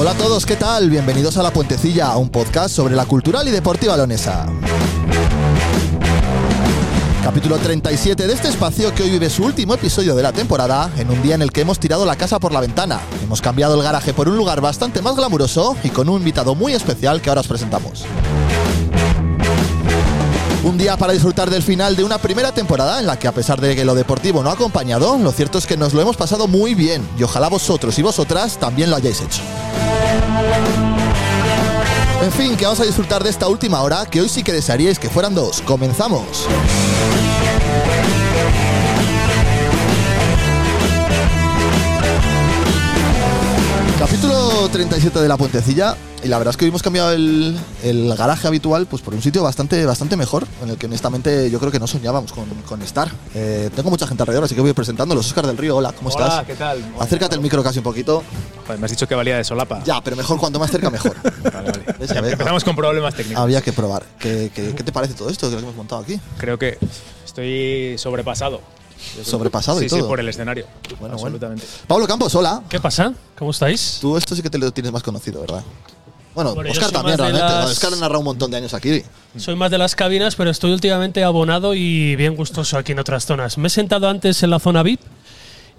Hola a todos, ¿qué tal? Bienvenidos a La Puentecilla, un podcast sobre la cultural y deportiva leonesa. Capítulo 37 de este espacio que hoy vive su último episodio de la temporada, en un día en el que hemos tirado la casa por la ventana. Hemos cambiado el garaje por un lugar bastante más glamuroso y con un invitado muy especial que ahora os presentamos. Un día para disfrutar del final de una primera temporada en la que a pesar de que lo deportivo no ha acompañado, lo cierto es que nos lo hemos pasado muy bien y ojalá vosotros y vosotras también lo hayáis hecho. En fin, que vamos a disfrutar de esta última hora que hoy sí que desearíais que fueran dos. Comenzamos. Capítulo 37 de La Puentecilla. Y la verdad es que hoy hemos cambiado el, el garaje habitual pues por un sitio bastante, bastante mejor, en el que honestamente yo creo que no soñábamos con, con estar. Eh, tengo mucha gente alrededor, así que voy presentándolos. Oscar del Río, hola, ¿cómo Hola, estás? ¿qué tal? Acércate el micro casi un poquito. Joder, me has dicho que valía de solapa. Ya, pero mejor cuanto más cerca mejor. Vale, vale. ¿Ves? Ya ves, Empezamos con problemas técnicos. Había que probar. ¿Qué, qué, qué te parece todo esto que hemos montado aquí? Creo que estoy sobrepasado. Sobrepasado y sí, todo. Sí, por el escenario. bueno. Absolutamente. Pablo Campos, hola. ¿Qué pasa? ¿Cómo estáis? Tú esto sí que te lo tienes más conocido, ¿verdad? Bueno, Bueno, Oscar también, realmente. las- Oscar ha narrado un montón de años aquí. Soy más de las cabinas, pero estoy últimamente abonado y bien gustoso aquí en otras zonas. Me he sentado antes en la zona VIP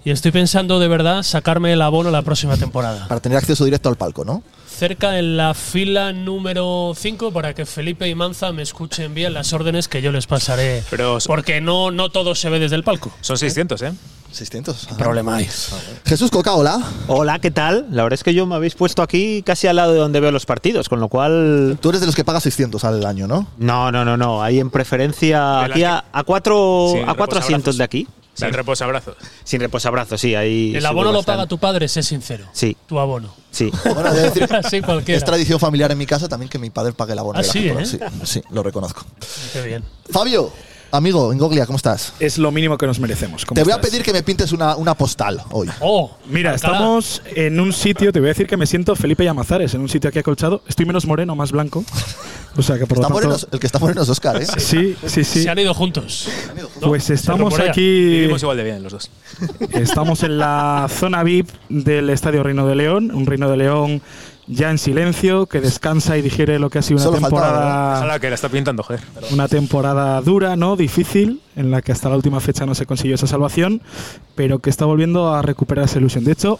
y estoy pensando de verdad sacarme el abono la próxima temporada. Para tener acceso directo al palco, ¿no? Cerca en la fila número 5 para que Felipe y Manza me escuchen bien las órdenes que yo les pasaré. Pero- porque no, no todo se ve desde el palco. Son 600, ¿eh? 600. Ah. Problema hay. Jesús Coca, hola. Hola, ¿qué tal? La verdad es que yo me habéis puesto aquí casi al lado de donde veo los partidos, con lo cual... Tú eres de los que pagas 600 al año, ¿no? No, no, no, no. Hay en preferencia aquí a, a cuatro, Sí, a cuatro asientos de aquí. Sin reposabrazos. Sin reposabrazos, sí. Ahí El abono lo paga tu padre, sé sincero. Sí, Tu abono. sí. Bueno, de decir, es tradición familiar en mi casa también que mi padre pague el abono. Ah, de la sí. ¿eh? sí, sí, lo reconozco. Qué bien. Fabio, amigo, Ingoglia, ¿cómo estás? Es lo mínimo que nos merecemos. ¿Cómo Te voy a pedir que me pintes una, una postal hoy. Oh, Mira, estamos en un sitio, te voy a decir que me siento Felipe Llamazares, en un sitio aquí acolchado. Estoy menos moreno, más blanco. O sea que por lo tanto. moreno- el que está moreno es Oscar, ¿eh? Sí, sí, sí. Se han ido juntos. Pues estamos aquí. Vivimos igual de bien los dos. Estamos en la zona VIP del Estadio Reino de León. Un Reino de León ya en silencio, que descansa y digiere lo que ha sido una Solo faltaba, temporada. Ojalá que la está pintando, joder. Una temporada dura, ¿no? Difícil, en la que hasta la última fecha no se consiguió esa salvación, pero que está volviendo a recuperar esa ilusión. De hecho,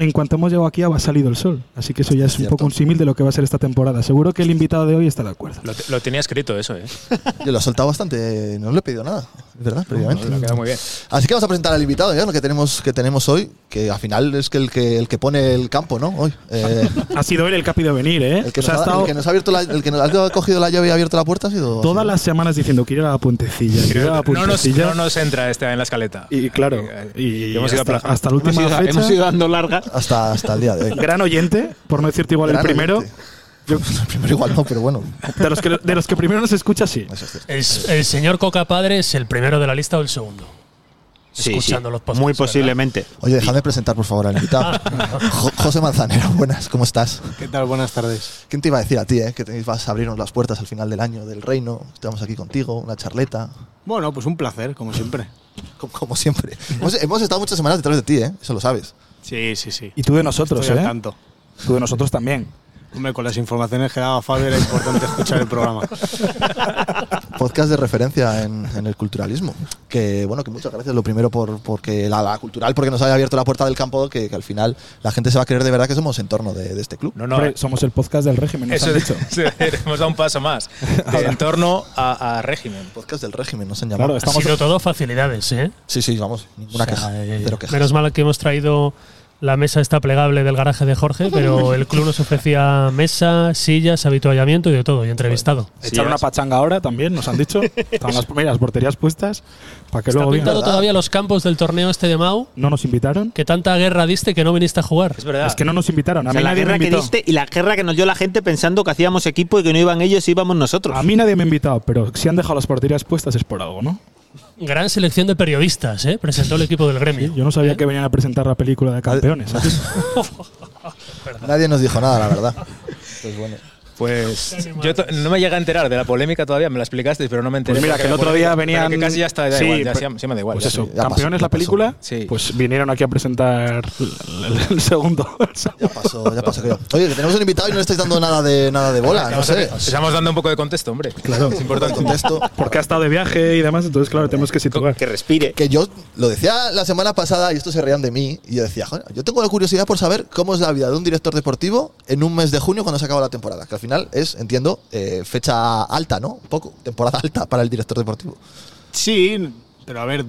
en cuanto hemos llegado aquí ha salido el sol, así que eso ya es un Cierto. poco un símil de lo que va a ser esta temporada. Seguro que el invitado de hoy está de acuerdo. Lo, lo tenía escrito eso, ¿eh? Yo lo he soltado bastante, no le he pedido nada, es verdad, previamente. Lo queda muy bien. Así que vamos a presentar al invitado, ya, lo que tenemos, que tenemos hoy. que al final es que el que, el que pone el campo, ¿no? Hoy. Eh, Ha sido él el que ha pedido venir, ¿eh? el, que O nos sea, ha estado el que nos ha abierto la, el que nos ha cogido la llave y ha abierto la puerta ha sido. todas las semanas diciendo que ir a la puentecilla, que ir a la No nos, puentecilla. no nos entra este en la escaleta. y claro, Eh, y hemos ido hasta, hasta la última Hemos ido, fecha. hemos ido dando largas. Hasta, hasta el día de hoy. Gran oyente, por no decirte igual Gran el primero. oyente. El primero igual no, pero bueno. De los, que, de los que primero nos escucha, sí. Eso es. El, el señor Coca Padre es el primero de la lista o el segundo. Sí, Escuchando sí, los podcasts, Muy ¿verdad? posiblemente. Oye, déjame presentar por favor al invitado. Jo- José Manzanero, buenas, ¿cómo estás? ¿Qué tal? Buenas tardes. ¿Quién te iba a decir a ti, eh? Que te vas a abrirnos las puertas al final del año del reino. Estamos aquí contigo, una charleta. Bueno, pues un placer, como siempre. Como, como siempre. hemos, hemos estado muchas semanas detrás de ti, ¿eh? Eso lo sabes. Sí, sí, sí. Y tú de nosotros, Estoy al ¿eh? tanto. Tú de nosotros también. Hombre, con las informaciones que daba Fabio era importante escuchar el programa. Podcast de referencia en, en el culturalismo. Que bueno, que muchas gracias. Lo primero por porque la, la cultural, porque nos haya abierto la puerta del campo, que, que al final la gente se va a creer de verdad que somos entorno de, de este club. No, no. Somos el podcast del régimen, nos Eso han dicho. sí, hemos dado un paso más. De en torno a, a régimen. Podcast del régimen, nos han Claro, llamado. Ha estamos sido todo facilidades, ¿eh? Sí, sí, vamos, ninguna O sea, queja. eh. Menos mal que hemos traído la mesa esta plegable del garaje de Jorge, pero el club nos ofrecía mesa, sillas, habituallamiento y de todo, y entrevistado. Echar una pachanga ahora también, nos han dicho. Están las primeras porterías puestas para que Está luego pintado todavía los campos del torneo este de Mau, No nos invitaron. que tanta guerra diste que no viniste a jugar. Es verdad. Es que no nos invitaron. A O sea, mí la nadie me guerra que diste y la guerra que nos dio la gente pensando que hacíamos equipo y que no iban ellos y íbamos nosotros. A mí nadie me ha invitado, pero si han dejado las porterías puestas es por algo, ¿no? Gran selección de periodistas, ¿eh? Presentó el equipo del gremio. Yo no sabía que venían a presentar la película de campeones. ¿sabes? Nadie nos dijo nada, la verdad. Pues bueno. Pues yo no me llega a enterar de la polémica todavía, me la explicasteis, pero no me enteré. Pues mira, que el otro día venían. que casi ya está, da Sí, igual, ya, pero- sí, sí me da igual. Pues eso, ya campeones pasó, la película. Sí. Pues vinieron aquí a presentar el, el- el segundo. Ya pasó, ya pasó. creo. Oye, que tenemos un invitado y no le estáis dando nada de, nada de bola, no sé. Os Estamos dando un poco de contexto, hombre. Claro. es importante. Contexto. Porque ha estado de viaje y demás, entonces, claro, tenemos que situar. Que respire. Que yo lo decía la semana pasada y estos se reían de mí. Y yo decía, joder, yo tengo la curiosidad por saber cómo es la vida de un director deportivo en un mes de junio cuando se acaba la temporada. Que al final es, entiendo, eh, fecha alta, ¿no? Poco, temporada alta para el director deportivo. Sí, pero a ver,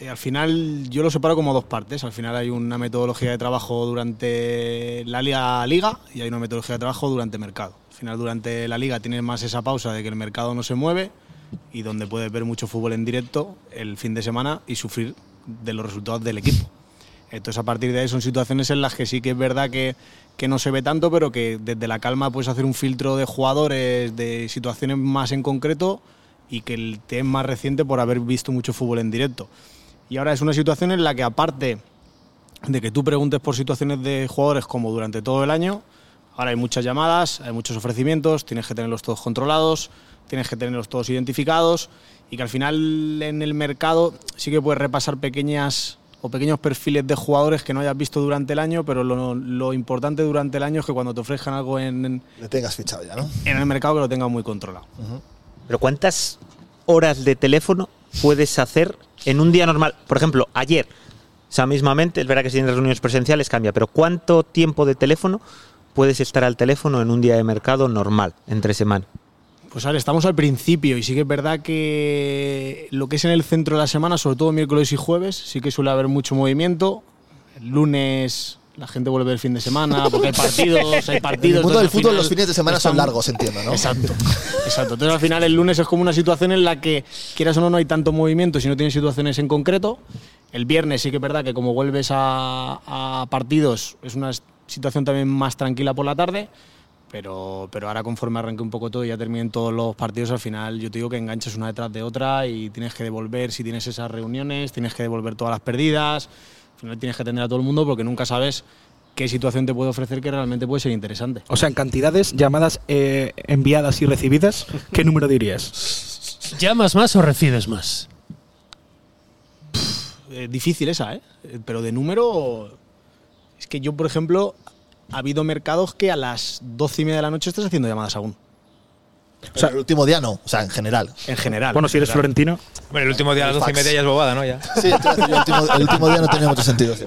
eh, al final yo lo separo como dos partes. Al final hay una metodología de trabajo durante la liga liga y hay una metodología de trabajo durante mercado. Al final durante la liga tienes más esa pausa de que el mercado no se mueve y donde puedes ver mucho fútbol en directo el fin de semana y sufrir de los resultados del equipo. Entonces a partir de ahí son situaciones en las que sí que es verdad que, que no se ve tanto, pero que desde la calma puedes hacer un filtro de jugadores, de situaciones más en concreto y que el te es más reciente por haber visto mucho fútbol en directo. Y ahora es una situación en la que aparte de que tú preguntes por situaciones de jugadores como durante todo el año, ahora hay muchas llamadas, hay muchos ofrecimientos, tienes que tenerlos todos controlados, tienes que tenerlos todos identificados y que al final en el mercado sí que puedes repasar pequeñas o pequeños perfiles de jugadores que no hayas visto durante el año, pero lo, lo importante durante el año es que cuando te ofrezcan algo en, en Le tengas fichado ya, ¿no? el mercado que lo tengas muy controlado. Pero ¿cuántas horas de teléfono puedes hacer en un día normal? Por ejemplo, ayer, o sea, mismamente, es verdad que si tienes reuniones presenciales cambia, pero ¿cuánto tiempo de teléfono puedes estar al teléfono en un día de mercado normal, entre semana? Pues ahora estamos al principio y sí que es verdad que lo que es en el centro de la semana, sobre todo miércoles y jueves, sí que suele haber mucho movimiento. El lunes la gente vuelve el fin de semana porque hay partidos, hay En partidos. el mundo del fútbol final los fines de semana son están- largos, entiendo, ¿no? Exacto, exacto. Entonces al final el lunes es como una situación en la que, quieras o no, no hay tanto movimiento si no tienes situaciones en concreto. El viernes sí que es verdad que como vuelves a, a partidos es una situación también más tranquila por la tarde. Pero, pero ahora conforme arranque un poco todo y ya terminen todos los partidos, al final yo te digo que enganchas una detrás de otra y tienes que devolver, si tienes esas reuniones, tienes que devolver todas las perdidas. Al final tienes que atender a todo el mundo porque nunca sabes qué situación te puede ofrecer que realmente puede ser interesante. O sea, en cantidades, llamadas eh, enviadas y recibidas, ¿qué número dirías? ¿Llamas más o recibes más? Eh, difícil esa. Eh, Pero de número. Es que yo, por ejemplo, ha habido mercados que a las doce y media de la noche estás haciendo llamadas aún. O sea, el último día no, o sea, en general. En general. Bueno, si eres general. florentino. Bueno, el último día a las doce y media ya es bobada, ¿no? Ya. Sí, el, último, el último día no tenía mucho sentido. sí.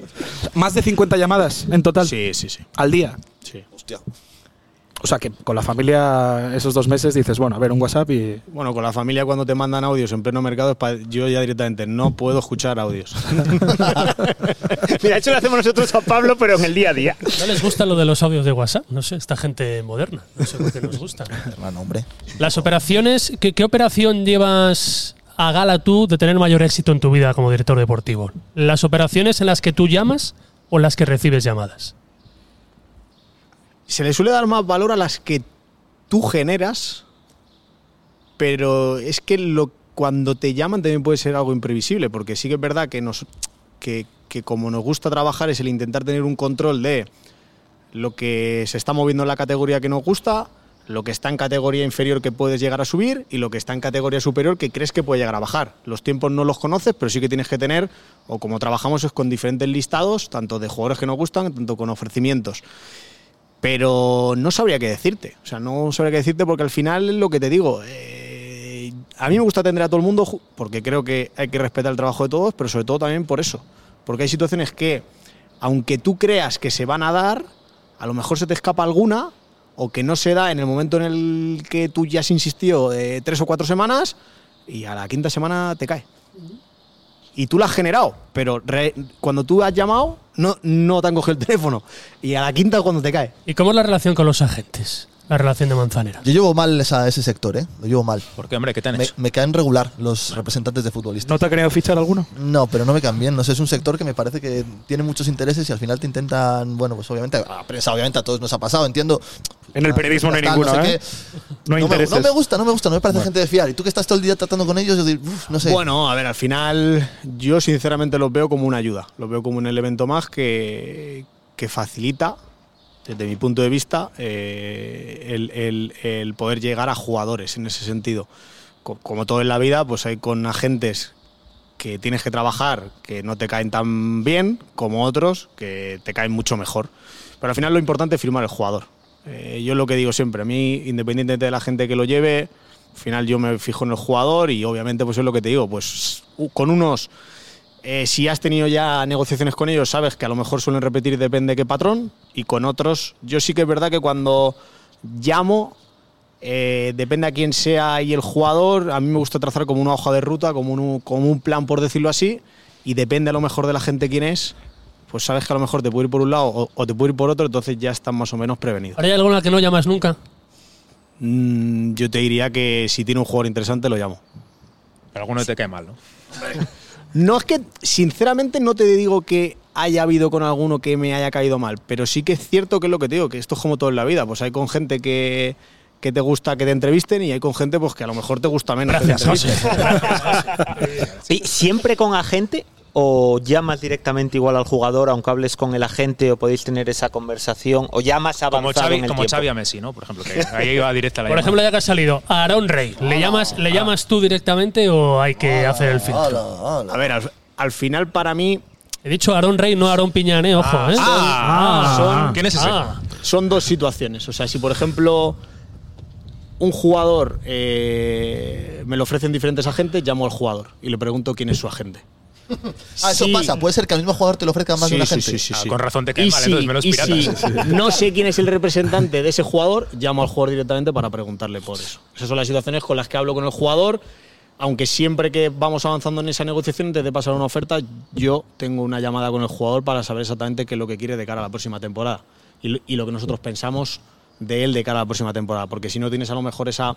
Más de 50 llamadas en total Sí, sí, sí. al día. sí. Hostia. O sea, que con la familia esos dos meses dices, bueno, a ver, un WhatsApp y... Bueno, con la familia cuando te mandan audios en pleno mercado, yo ya directamente no puedo escuchar audios. Mira, eso lo hacemos nosotros a Pablo, pero en el día a día. ¿No les gusta lo de los audios de WhatsApp? No sé, esta gente moderna. No sé por qué nos gusta. Hermano, hombre. Las operaciones, ¿qué, qué operación llevas a gala tú de tener mayor éxito en tu vida como director deportivo? ¿Las operaciones en las que tú llamas o las que recibes llamadas? Se le suele dar más valor a las que tú generas, pero es que lo, cuando te llaman también puede ser algo imprevisible, porque sí que es verdad que, nos, que, que como nos gusta trabajar es el intentar tener un control de lo que se está moviendo en la categoría que nos gusta, lo que está en categoría inferior que puedes llegar a subir y lo que está en categoría superior que crees que puede llegar a bajar. Los tiempos no los conoces, pero sí que tienes que tener, o como trabajamos es con diferentes listados, tanto de jugadores que nos gustan, tanto con ofrecimientos. Pero no sabría qué decirte. O sea, no sabría qué decirte porque al final lo que te digo. eh, a mí me gusta atender a todo el mundo porque creo que hay que respetar el trabajo de todos, pero sobre todo también por eso. Porque hay situaciones que, aunque tú creas que se van a dar, a lo mejor se te escapa alguna o que no se da en el momento en el que tú ya has insistido eh, tres o cuatro semanas y a la quinta semana te cae. Y tú la has generado, pero re- cuando tú has llamado, no, no te han cogido el teléfono. Y a la quinta cuando te cae. ¿Y cómo es la relación con los agentes? La relación de Manzanera. Yo llevo mal esa- ese sector, ¿eh? Lo llevo mal. ¿Por qué, hombre? ¿Qué te han Me, hecho? me caen regular los representantes de futbolistas. ¿No te ha querido fichar alguno? No, pero no me caen bien. No sé, es un sector que me parece que tiene muchos intereses y al final te intentan, bueno, pues obviamente, a la prensa obviamente a todos nos ha pasado, entiendo. En el periodismo no hay ninguno, sé ¿eh? No hay no, me, intereses. no me gusta, no me gusta, no me parece gente de fiar. Y tú que estás todo el día tratando con ellos, yo digo, uf, no sé. Bueno, a ver, al final yo sinceramente los veo como una ayuda. Los veo como un elemento más que, que facilita, desde mi punto de vista, eh, el, el- el poder llegar a jugadores en ese sentido. Co- Como todo en la vida, pues hay con agentes que tienes que trabajar que no te caen tan bien como otros que te caen mucho mejor. Pero al final lo importante es firmar el jugador. Eh, yo lo que digo siempre, a mí, independientemente de la gente que lo lleve, al final yo me fijo en el jugador y obviamente pues es lo que te digo, pues con unos, eh, si has tenido ya negociaciones con ellos, sabes que a lo mejor suelen repetir depende de qué patrón y con otros, yo sí que es verdad que cuando llamo, eh, depende a quién sea y el jugador, a mí me gusta trazar como una hoja de ruta, como un, como un plan por decirlo así, y depende a lo mejor de la gente quién es, pues sabes que a lo mejor te puede ir por un lado o, o te puede ir por otro, entonces ya estás más o menos prevenido. ¿Ahora hay alguna que no llamas nunca? Mm, yo te diría que si tiene un jugador interesante lo llamo. Pero alguno te cae mal, ¿no? No es que, sinceramente, no te digo que haya habido con alguno que me haya caído mal, pero sí que es cierto que es lo que te digo, que esto es como todo en la vida. Pues hay con gente que, que te gusta que te entrevisten y hay con gente pues que a lo mejor te gusta menos. que te Gracias, entrevisten. ¿Y siempre con agente o llamas directamente igual al jugador, aunque hables con el agente o podéis tener esa conversación o llamas Como avanzado Xavi, en el como tiempo? Xavi a Messi, ¿no? Por ejemplo, que ahí iba directa la Por llamada. ejemplo, ya que ha salido Aaron Rey, ¿le llamas, ¿le llamas tú directamente o hay que hacer el filtro? A ver, al, al final para mí He dicho Aaron Rey, no Aaron Piñané, ojo, ¿eh? ah, son- ¿Quién es ese? Ah. son dos situaciones. O sea, si por ejemplo un jugador eh, me lo ofrecen diferentes agentes, llamo al jugador y le pregunto quién es su agente. Ah, eso Sí. pasa. Puede ser que al mismo jugador te lo ofrezca más de una sí, gente. sí, sí, Ah, sí. con razón te cae Y mal, si- entonces menos si no sé quién es el representante de ese jugador, llamo al jugador directamente para preguntarle por eso. Esas son las situaciones con las que hablo con el jugador. Aunque siempre que vamos avanzando en esa negociación, antes de pasar una oferta, yo tengo una llamada con el jugador para saber exactamente qué es lo que quiere de cara a la próxima temporada y, lo- y lo que nosotros pensamos de él de cara a la próxima temporada. Porque si no tienes a lo mejor esa,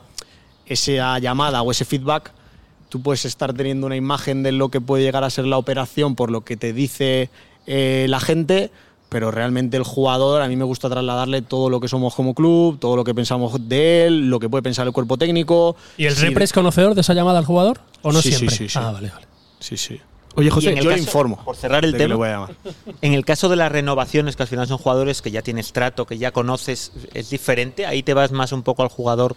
esa llamada o ese feedback, tú puedes estar teniendo una imagen de lo que puede llegar a ser la operación por lo que te dice eh, la gente, pero realmente el jugador, a mí me gusta trasladarle todo lo que somos como club, todo lo que pensamos de él, lo que puede pensar el cuerpo técnico. ¿Y el repre es conocedor de esa llamada al jugador? ¿O no Sí, sí, siempre? sí, sí. Ah, vale, vale. Sí, sí. Oye, José, en el yo le caso- informo Por cerrar el tema, voy a llamar. en el caso de las renovaciones, que al final son jugadores que ya tienes trato, que ya conoces, es diferente. Ahí te vas más un poco al jugador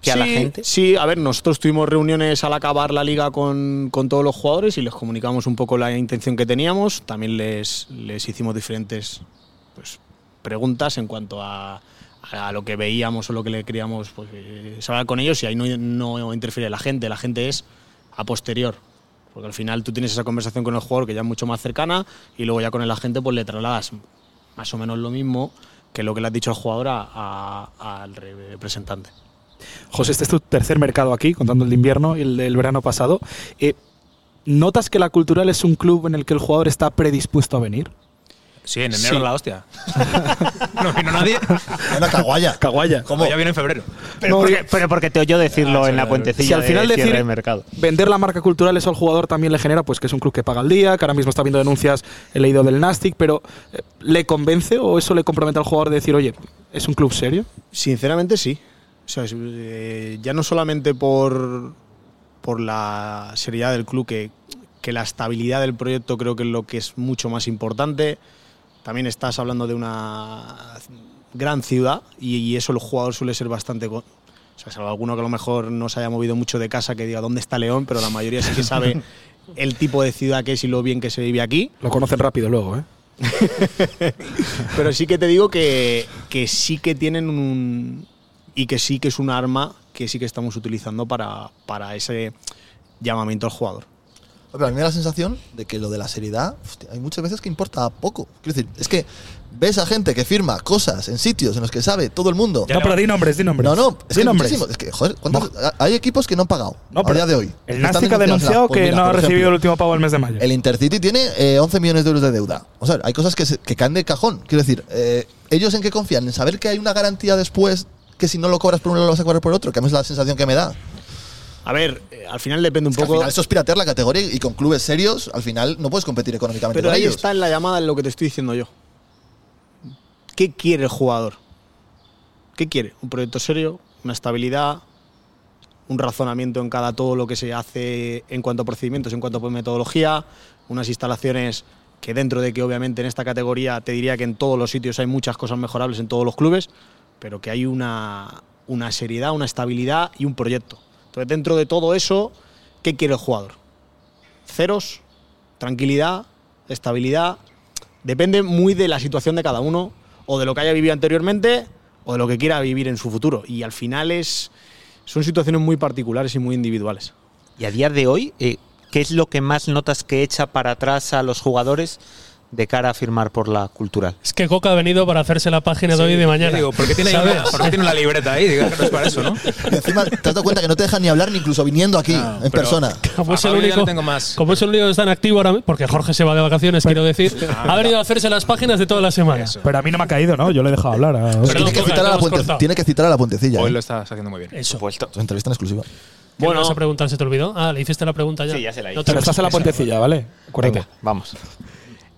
que a la Sí, gente. Sí, a ver, nosotros tuvimos reuniones al acabar la liga con, con todos los jugadores y les comunicamos un poco la intención que teníamos. También les, les hicimos diferentes pues, preguntas en cuanto a, a lo que veíamos o lo que le queríamos pues, eh, hablar con ellos y ahí no, no interfiere la gente. La gente es a posterior. Porque al final tú tienes esa conversación con el jugador que ya es mucho más cercana y luego ya con el agente pues le trasladas más o menos lo mismo, que lo que le has dicho al jugador a- a- al representante. José, este es tu tercer mercado aquí, contando el de invierno y el del verano pasado. Eh, ¿Notas que la Cultural es un club en el que el jugador está predispuesto a venir? Sí, en enero Sí. la hostia. no vino nadie. Una caguaya. Caguaya. ¿Cómo? Ya viene en febrero. Pero, porque, pero porque te oyó decirlo en la puentecilla Si al final de decir de mercado. vender la marca cultural eso al jugador también le genera pues que es un club que paga al día, que ahora mismo está viendo denuncias, he leído del Nastic, pero eh, ¿le convence o eso le compromete al jugador de decir, oye, es un club serio? Sinceramente sí. O sea, es, eh, ya no solamente por, por la seriedad del club, que, que la estabilidad del proyecto creo que es lo que es mucho más importante. También estás hablando de una gran ciudad y, y eso el jugador suele ser bastante... O sea, salvo alguno que a lo mejor no se haya movido mucho de casa que diga dónde está León, pero la mayoría sí que sabe el tipo de ciudad que es y lo bien que se vive aquí. Lo conocen rápido luego, ¿eh? Pero sí que te digo que, que sí que tienen un. Y que sí que es un arma que sí que estamos utilizando para, para ese llamamiento al jugador. Pero a mí me da la sensación de que lo de la seriedad, hostia, hay muchas veces que importa poco. Quiero decir, es que ves a gente que firma cosas en sitios en los que sabe todo el mundo. no, pero di nombres, di nombres. No, no, es di que, nombres. muchísimo. Es que, joder, ¿cuántos- hay equipos que no han pagado No, a día de hoy. El Nastic ha denunciado Pues que mira, no ha recibido el último pago el mes de mayo. El Intercity tiene eh, 11 millones de euros de deuda. O sea, hay cosas que, se- que caen de cajón. Quiero decir, eh, ¿ellos en qué confían? ¿En saber que hay una garantía después que si no lo cobras por uno lo vas a cobrar por otro? Que a mí es la sensación que me da. A ver, eh, al final depende un Es que poco. al final eso es piratear la categoría y con clubes serios, al final no puedes competir económicamente Pero con ahí ellos. está en la llamada en lo que te estoy diciendo yo. ¿Qué quiere el jugador? ¿Qué quiere? ¿Un proyecto serio? ¿Una estabilidad? ¿Un razonamiento en cada todo lo que se hace en cuanto a procedimientos, en cuanto a metodología? ¿Unas instalaciones que dentro de que obviamente en esta categoría te diría que en todos los sitios hay muchas cosas mejorables en todos los clubes, pero que hay una, una seriedad, una estabilidad y un proyecto. Entonces dentro de todo eso, ¿qué quiere el jugador? ceros, tranquilidad, estabilidad. Depende muy de la situación de cada uno, o de lo que haya vivido anteriormente, o de lo que quiera vivir en su futuro. Y al final es, son situaciones muy particulares y muy individuales. Y a día de hoy, eh, ¿qué es lo que más notas que echa para atrás a los jugadores de cara a firmar por la cultural? Es que Coca ha venido para hacerse la página de hoy y de mañana. Digo, ¿por qué tiene, una, por qué tiene una libreta ahí? Diga que no es para eso, ¿no? Y encima te has dado cuenta que no te dejan ni hablar ni incluso viniendo aquí en pero- persona. Como es, el único, no tengo más. como es el único que está en activo ahora mismo, porque Jorge se va de vacaciones, quiero decir, Ah, ha venido a hacerse las páginas de toda la semana. Pero a mí no me ha caído, ¿no? Yo le he dejado hablar. a- Perdón, tiene, que citar a la puente- cortado. tiene que citar a la puentecilla. Hoy ¿eh? lo estás haciendo muy bien. Eso. Supuesto. Entrevista en exclusiva. Bueno, vas a preguntar, ¿se te olvidó? Ah, le hiciste la pregunta ya. Sí, ya se la hice. No te Pero estás en la puentecilla, ¿vale? Acuérdate. Venga,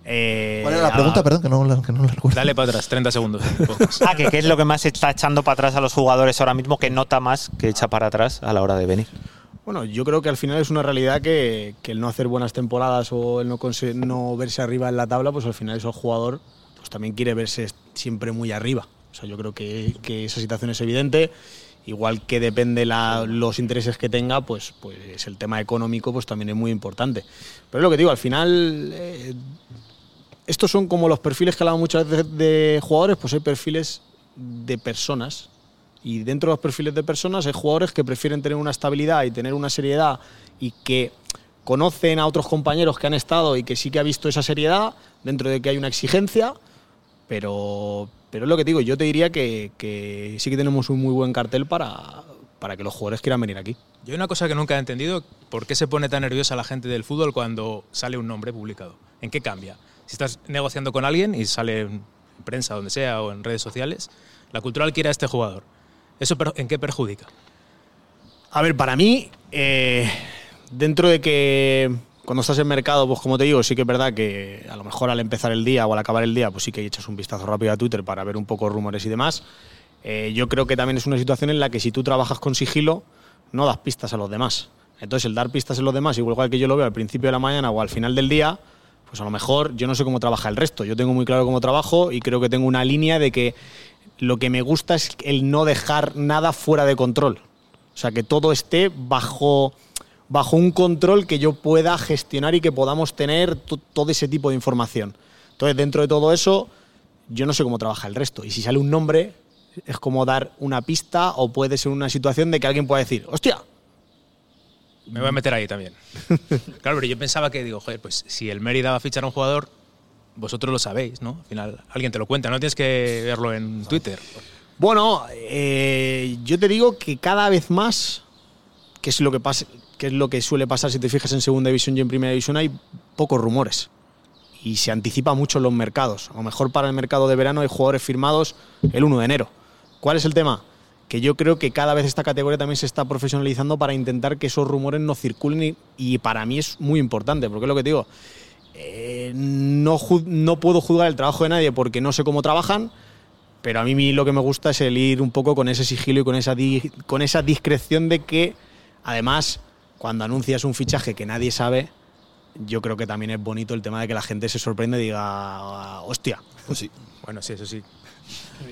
vamos. ¿Cuál era la pregunta? Perdón, que no, la- que no la recuerdo. Dale para atrás, 30 segundos. Ah, que qué es lo que más está echando para atrás a los jugadores ahora mismo, que nota más que echa para atrás a la hora de venir. Bueno, yo creo que al final es una realidad que, que el no hacer buenas temporadas o el no verse arriba en la tabla, pues al final eso el jugador pues también quiere verse siempre muy arriba. O sea, yo creo que, que esa situación es evidente. Igual que depende la- los intereses que tenga, pues, pues el tema económico pues también es muy importante. Pero es lo que digo, al final eh, estos son como los perfiles que hablamos muchas veces de jugadores, pues hay perfiles de personas. Y dentro de los perfiles de personas hay jugadores que prefieren tener una estabilidad y tener una seriedad y que conocen a otros compañeros que han estado y que sí que ha visto esa seriedad dentro de que hay una exigencia, pero, pero es lo que digo, yo te diría que, que sí que tenemos un muy buen cartel para, para que los jugadores quieran venir aquí. Yo hay una cosa que nunca he entendido, ¿por qué se pone tan nerviosa la gente del fútbol cuando sale un nombre publicado? ¿En qué cambia? Si estás negociando con alguien y sale en prensa, donde sea, o en redes sociales, la cultural quiere a este jugador. ¿Eso en qué perjudica? A ver, para mí, eh, dentro de que cuando estás en mercado, pues como te digo, sí que es verdad que a lo mejor al empezar el día o al acabar el día, pues sí que echas un vistazo rápido a Twitter para ver un poco rumores y demás. Eh, yo creo que también es una situación en la que si tú trabajas con sigilo, no das pistas a los demás. Entonces, el dar pistas a los demás, igual que yo lo veo al principio de la mañana o al final del día, pues a lo mejor yo no sé cómo trabaja el resto. Yo tengo muy claro cómo trabajo y creo que tengo una línea de que lo que me gusta es el no dejar nada fuera de control. O sea, que todo esté bajo, bajo un control que yo pueda gestionar y que podamos tener to- todo ese tipo de información. Entonces, dentro de todo eso, yo no sé cómo trabaja el resto. Y si sale un nombre, es como dar una pista o puede ser una situación de que alguien pueda decir, hostia, Me voy a meter ahí también. claro, pero yo pensaba que, digo, joder, pues si el Mérida va a fichar a un jugador, vosotros lo sabéis, ¿no? Al final alguien te lo cuenta, no tienes que verlo en Twitter. Bueno, eh, yo te digo que cada vez más, que es lo que pasa, que es lo que suele pasar si te fijas en segunda división y en primera división, hay pocos rumores y se anticipa mucho en los mercados. A lo mejor para el mercado de verano hay jugadores firmados el 1 de enero. ¿Cuál es el tema? Que yo creo que cada vez esta categoría también se está profesionalizando para intentar que esos rumores no circulen y, y para mí es muy importante, porque es lo que te digo, eh, no, no puedo juzgar el trabajo de nadie porque no sé cómo trabajan, pero a mí lo que me gusta es el ir un poco con ese sigilo y con esa, con esa discreción de que, además, cuando anuncias un fichaje que nadie sabe, yo creo que también es bonito el tema de que la gente se sorprende y diga, hostia. Pues sí. Bueno, sí, eso sí.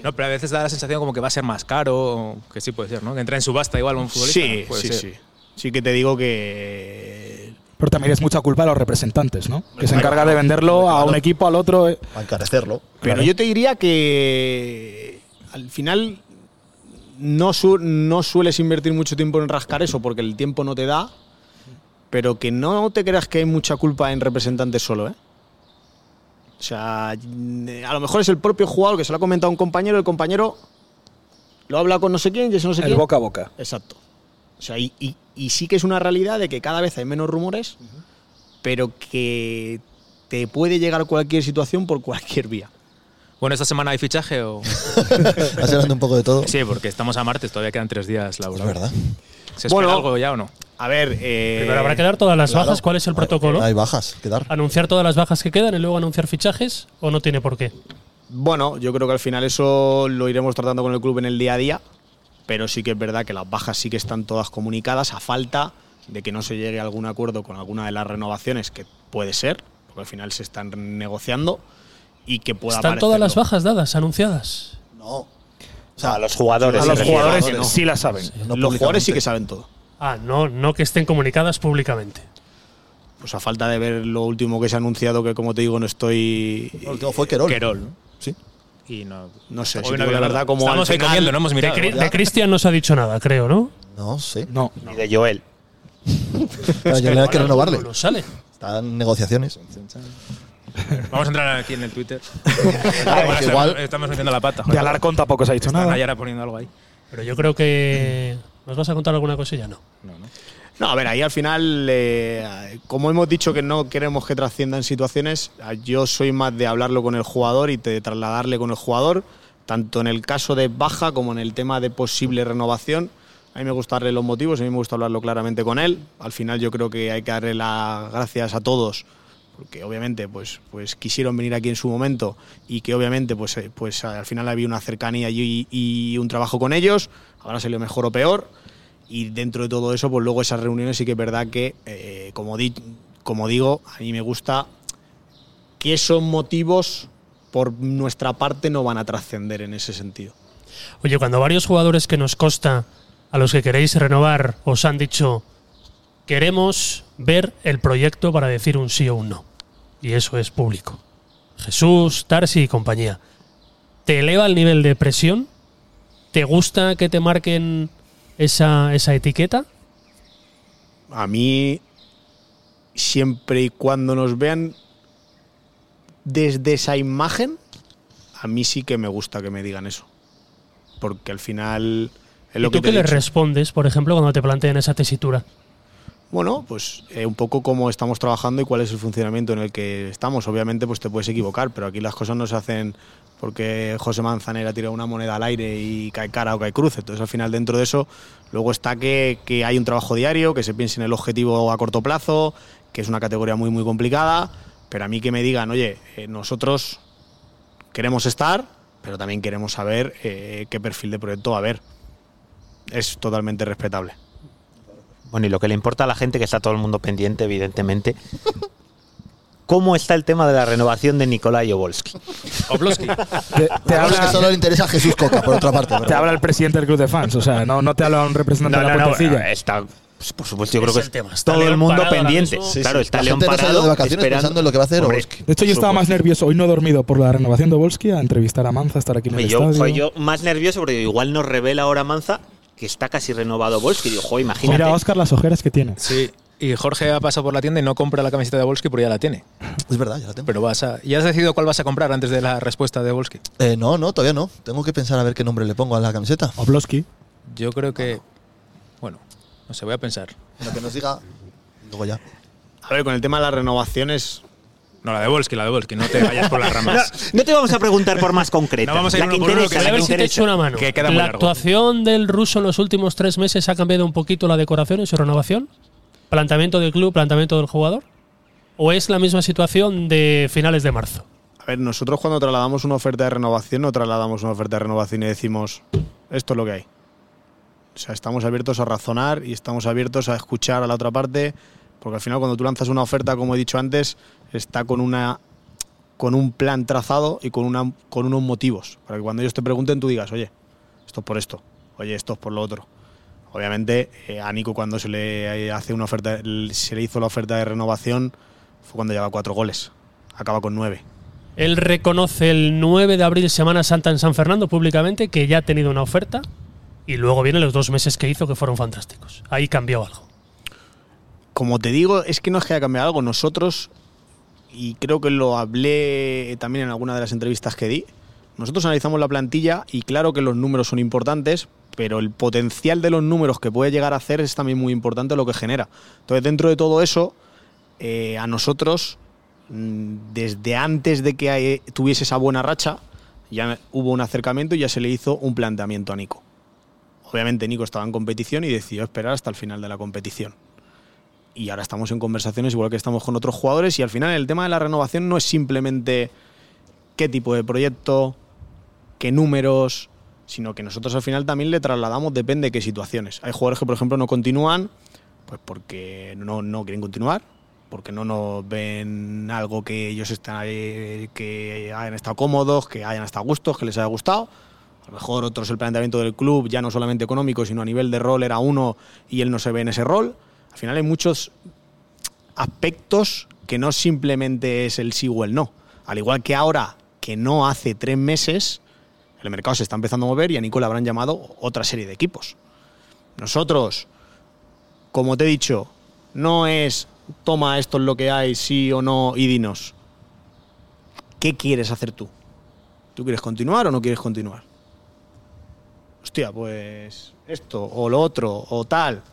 No, pero a veces da la sensación como que va a ser más caro, que sí puede ser, ¿no? Que entra en subasta igual un futbolista. Sí, Puede sí, ser. sí. Sí que te digo que Pero también es mucha culpa de los representantes, ¿no? Que se encarga de venderlo a un equipo, al otro. eh. A encarecerlo. Pero Claro. yo te diría que al final no, su- no sueles invertir mucho tiempo en rascar eso porque el tiempo no te da, pero que no te creas que hay mucha culpa en representantes solo, ¿eh? O sea, a lo mejor es el propio jugador que se lo ha comentado a un compañero, el compañero lo habla con no sé quién y ese no sé El quién. boca a boca. Exacto. O sea, y, y- y sí que es una realidad de que cada vez hay menos rumores, pero que te puede llegar cualquier situación por cualquier vía. Bueno, ¿esta semana hay fichaje o...? Vas hablando un poco de todo. Sí, porque estamos a martes, todavía quedan tres días Es laborables. verdad. ¿Se espera Bueno. algo ya o no? A ver, eh, Primero habrá que dar todas las claro. bajas. ¿Cuál es el protocolo? Hay bajas que dar. ¿Anunciar todas las bajas que quedan y luego anunciar fichajes? ¿O no tiene por qué? bueno, yo creo que al final eso lo iremos tratando con el club en el día a día, pero sí que es verdad que las bajas sí que están todas comunicadas a falta de que no se llegue a algún acuerdo con alguna de las renovaciones, que puede ser, porque al final se están negociando y que pueda ¿Están todas las bajas dadas, anunciadas? No. O a los jugadores. A los jugadores no. sí la saben. no Los jugadores sí que saben todo. Ah, no, no que estén comunicadas públicamente. Pues a falta de ver lo último que se ha anunciado, que como te digo, no estoy. El último fue Querol. Querol, ¿no? Sí. Y no... No sé, Hoy si no la nada. verdad, como Estamos al ahí final- comiendo, no hemos De, mirado. Ya. de Cristian no se ha dicho nada, creo, ¿no? No sé. No. Ni de Joel. Le hay que renovarle. No sale. Están negociaciones. Vamos a entrar aquí en el Twitter. Igual- Estamos metiendo la pata. De Alarcón tampoco se ha dicho Está nada. Nayara poniendo algo ahí. Pero yo creo que. ¿Nos vas a contar alguna cosilla? No. No, no. No, a ver, ahí al final, eh, como hemos dicho que no queremos que trasciendan situaciones, yo soy más de hablarlo con el jugador y de trasladarle con el jugador, tanto en el caso de baja como en el tema de posible renovación. A mí me gusta darle los motivos, a mí me gusta hablarlo claramente con él. Al final yo creo que hay que darle las gracias a todos, porque obviamente pues, pues quisieron venir aquí en su momento y que obviamente pues, eh, pues al final había una cercanía y, y un trabajo con ellos. Ahora salió mejor o peor. Y dentro de todo eso, pues luego esas reuniones sí que es verdad que, eh, como, di- como digo, a mí me gusta que esos motivos por nuestra parte no van a trascender en ese sentido. Oye, cuando varios jugadores que nos consta a los que queréis renovar os han dicho queremos ver el proyecto para decir un sí o un no. Y eso es público. Jesús, Tarsi y compañía. ¿Te eleva el nivel de presión? ¿Te gusta que te marquen esa, esa etiqueta? A mí, siempre y cuando nos vean desde esa imagen, a mí sí que me gusta que me digan eso. Porque al final es lo ¿Y que tú te qué le respondes, por ejemplo, cuando te plantean esa tesitura? Bueno, pues eh, un poco cómo estamos trabajando y cuál es el funcionamiento en el que estamos. Obviamente, pues te puedes equivocar, pero aquí las cosas no se hacen porque José Manzanera tira una moneda al aire y cae cara o cae cruz. Entonces, al final, dentro de eso, luego está que, hay un trabajo diario, que se piense en el objetivo a corto plazo, que es una categoría muy, muy complicada. Pero a mí que me digan, oye, eh, nosotros queremos estar, pero también queremos saber eh, qué perfil de proyecto va a haber. Es totalmente respetable. Bueno, y lo que le importa a la gente, que está todo el mundo pendiente, evidentemente. ¿Cómo está el tema de la renovación de Nikolai Obolski? Oblowski. Te, te Digamos que habla, solo le interesa a Jesús Coca, por otra parte. te habla el presidente del club de fans. O sea, no, no te habla un representante de la puentecilla. está, pues, por supuesto, yo creo Es que el es tema. Está todo el mundo pendiente. Sí, claro, sí. está La León gente no parado de vacaciones esperando. pensando en lo que va a hacer Hombre. De hecho, yo estaba más nervioso. Hoy no he dormido por la renovación de Volsky a entrevistar a Manza, a estar aquí en el yo, estadio. yo más nervioso porque igual nos revela ahora Manza que está casi renovado Volski. Digo, joder, imagínate. Mira, Oscar, las ojeras que tiene. Sí. Y Jorge ha pasado por la tienda y no compra la camiseta de Volsky porque ya la tiene. Es verdad, ya la tengo. Pero vas a, ¿ya has decidido cuál vas a comprar antes de la respuesta de Volsky? Eh, no, no, todavía no. Tengo que pensar a ver qué nombre le pongo a la camiseta. Oblowski. Yo creo que. Bueno, no sé, voy a pensar. Lo que nos diga, luego ya. A ver, con el tema de las renovaciones, No, la de Volsky, la de Volsky, no te vayas por las ramas. No te vamos a preguntar por más concreta. No vamos a ir la que uno por uno, interesa, que la a que ver si te interesa. echo una mano. que queda muy ¿La largo. actuación del ruso en los últimos tres meses ha cambiado un poquito la decoración y su renovación? ¿Planteamiento del club, planteamiento del jugador? ¿O es la misma situación de finales de marzo? a ver, nosotros cuando trasladamos una oferta de renovación, no trasladamos una oferta de renovación y decimos, esto es lo que hay. O sea, estamos abiertos a razonar y estamos abiertos a escuchar a la otra parte, porque al final cuando tú lanzas una oferta, como he dicho antes, está con una con un plan trazado y con, una, con unos motivos, para que cuando ellos te pregunten tú digas, oye, esto es por esto, oye, esto es por lo otro. Obviamente, eh, a Nico cuando se le eh, hace una oferta, se le hizo la oferta de renovación, fue cuando lleva cuatro goles, acaba con nueve. Él reconoce el 9 de abril, Semana Santa en San Fernando, públicamente, que ya ha tenido una oferta. Y luego vienen los dos meses que hizo que fueron fantásticos. Ahí cambió algo. Como te digo, es que no es que haya cambiado algo. Nosotros, y creo que lo hablé también en alguna de las entrevistas que di, nosotros analizamos la plantilla y claro que los números son importantes, pero el potencial de los números que puede llegar a hacer es también muy importante lo que genera. Entonces, dentro de todo eso, eh, a nosotros, mm, desde antes de que tuviese esa buena racha, ya hubo un acercamiento y ya se le hizo un planteamiento a Nico. Obviamente Nico estaba en competición y decidió esperar hasta el final de la competición y ahora estamos en conversaciones igual que estamos con otros jugadores y al final el tema de la renovación no es simplemente qué tipo de proyecto, qué números, sino que nosotros al final también le trasladamos depende de qué situaciones. Hay jugadores que por ejemplo no continúan pues porque no, no quieren continuar, porque no nos ven algo que ellos están eh, que hayan estado cómodos, que hayan estado a gustos, que les haya gustado. A lo mejor otros el planteamiento del club, ya no solamente económico, sino a nivel de rol era uno y él no se ve en ese rol. Al final hay muchos aspectos que no simplemente es el sí o el no. Al igual que ahora, que no hace tres meses, el mercado se está empezando a mover y a Nico le habrán llamado otra serie de equipos. Nosotros, como te he dicho, no es toma esto es lo que hay, sí o no, y dinos. ¿Qué quieres hacer tú? ¿Tú quieres continuar o no quieres continuar? Hostia, pues esto o lo otro o tal.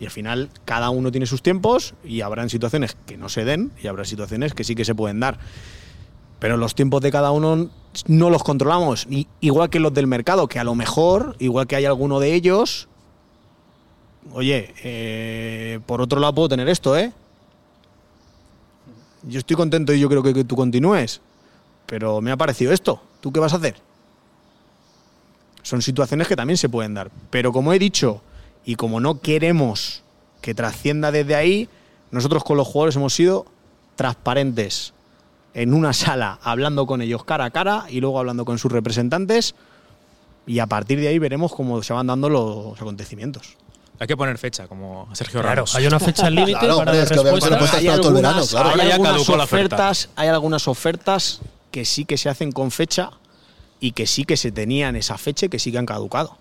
Y al final cada uno tiene sus tiempos y habrán situaciones que no se den y habrá situaciones que sí que se pueden dar. Pero los tiempos de cada uno no los controlamos. Y, igual que los del mercado, que a lo mejor, igual que hay alguno de ellos, oye, eh, por otro lado puedo tener esto, ¿eh? Yo estoy contento y yo creo que, que tú continúes. Pero me ha parecido esto. ¿Tú qué vas a hacer? Son situaciones que también se pueden dar. Pero como he dicho, y como no queremos que trascienda desde ahí, nosotros con los jugadores hemos sido transparentes en una sala, hablando con ellos cara a cara y luego hablando con sus representantes. Y a partir de ahí veremos cómo se van dando los acontecimientos. Hay que poner fecha, como Sergio Claro, Ramos. hay una fecha límite Claro, para hombre, la es que obviamente respuesta. no puedes esperar todo el verano, claro. hay Ahora ya algunas ofertas, hay algunas ofertas que sí que se hacen con fecha y que sí que se tenían esa fecha y que sí que han caducado.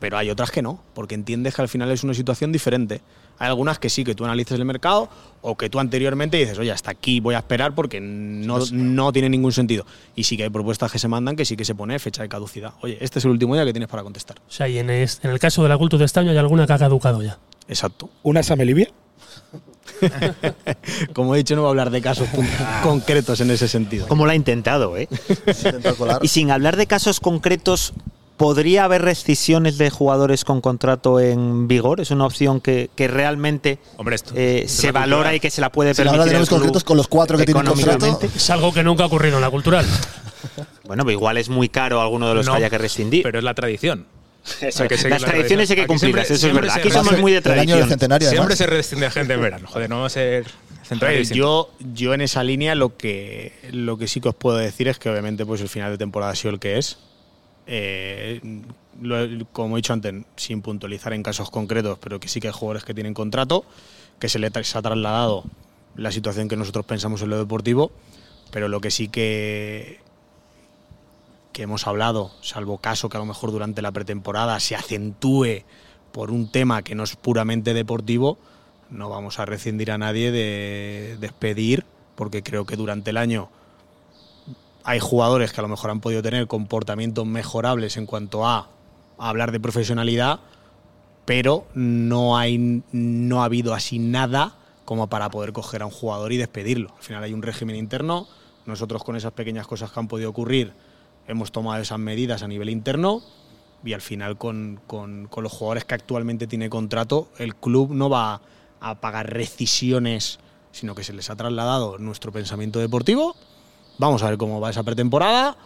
Pero hay otras que no, porque entiendes que al final es una situación diferente. Hay algunas que sí, que tú analices el mercado o que tú anteriormente dices, oye, hasta aquí voy a esperar porque no, no tiene ningún sentido. Y sí que hay propuestas que se mandan que sí que se pone fecha de caducidad. Oye, este es el último día que tienes para contestar. O sea, y en, es- en el caso de la culto de este año hay alguna que ha caducado ya. Exacto. ¿Una Samelivia? Como he dicho, no voy a hablar de casos concretos en ese sentido. Como lo ha intentado, ¿eh? Y sin hablar de casos concretos, ¿podría haber rescisiones de jugadores con contrato en vigor? ¿Es una opción que, que realmente Hombre, esto. eh, se valora cultura. y que se la puede Si ahora permitir? tenemos concretos con los cuatro que tienen contrato. económicamente? Es algo que nunca ha ocurrido en la cultural. Bueno, pero igual es muy caro alguno de los No, que haya que rescindir. Pero es la tradición. Eso, que las la tradiciones hay que cumplirlas, siempre- eso es verdad. se Aquí somos muy de El año del tradición. centenario, Siempre además. se rescinde a gente en verano. Joder, no vamos a ser centrales yo, yo en esa línea lo que, lo que sí que os puedo decir es que obviamente pues el final de temporada ha sido el que es. Eh, como he dicho antes, sin puntualizar en casos concretos, pero que sí que hay jugadores que tienen contrato, que se les ha trasladado la situación que nosotros pensamos en lo deportivo, pero lo que sí que, que hemos hablado, salvo caso que a lo mejor durante la pretemporada se acentúe por un tema que no es puramente deportivo, no vamos a rescindir a nadie de despedir, porque creo que durante el año hay jugadores que a lo mejor han podido tener comportamientos mejorables en cuanto a, hablar de profesionalidad, pero no, hay, no ha habido así nada como para poder coger a un jugador y despedirlo. Al final hay un régimen interno, nosotros con esas pequeñas cosas que han podido ocurrir hemos tomado esas medidas a nivel interno y al final con, con- con los jugadores que actualmente tiene contrato, el club no va a pagar rescisiones, sino que se les ha trasladado nuestro pensamiento deportivo. Vamos a ver cómo va esa pretemporada.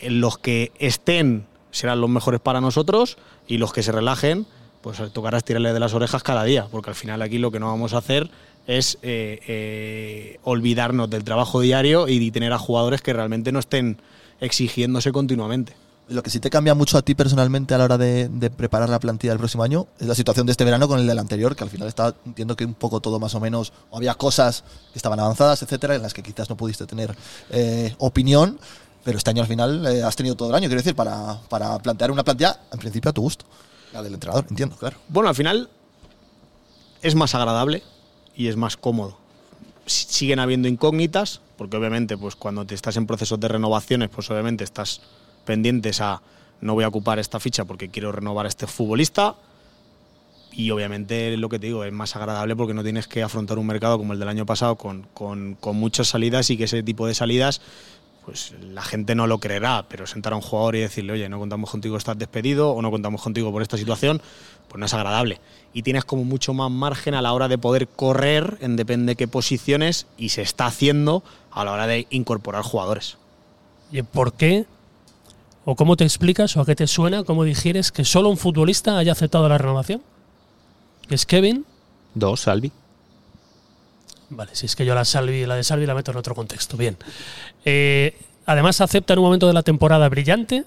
Los que estén serán los mejores para nosotros y los que se relajen, pues tocará tirarle de las orejas cada día, porque al final aquí lo que no vamos a hacer es eh, eh, olvidarnos del trabajo diario y tener a jugadores que realmente no estén exigiéndose continuamente. Lo que sí te cambia mucho a ti personalmente a la hora de, preparar la plantilla del próximo año es la situación de este verano con el del anterior, que al final estaba, entiendo que un poco todo más o menos, o había cosas que estaban avanzadas, etcétera, en las que quizás no pudiste tener eh, opinión, pero este año al final eh, has tenido todo el año, quiero decir, para, para plantear una plantilla, en principio a tu gusto. La del entrenador, entiendo, claro. Bueno, al final es más agradable y es más cómodo. Si- Siguen habiendo incógnitas, porque obviamente, pues cuando te estás en procesos de renovaciones, pues obviamente estás pendientes a no voy a ocupar esta ficha porque quiero renovar a este futbolista. Y obviamente lo que te digo es más agradable porque no tienes que afrontar un mercado como el del año pasado con, con- con muchas salidas y que ese tipo de salidas pues la gente no lo creerá, pero sentar a un jugador y decirle, oye, no contamos contigo, estás despedido, o no contamos contigo por esta situación, pues no es agradable. Y tienes como mucho más margen a la hora de poder correr en depende qué posiciones y se está haciendo a la hora de incorporar jugadores. ¿Y por qué? ¿O cómo te explicas o a qué te suena, cómo digieres que solo un futbolista haya aceptado la renovación? ¿Que es Kevin? Dos, Salvi. Vale, si es que yo la, Salvi, la de Salvi la meto en otro contexto. Bien. Eh, además acepta en un momento de la temporada brillante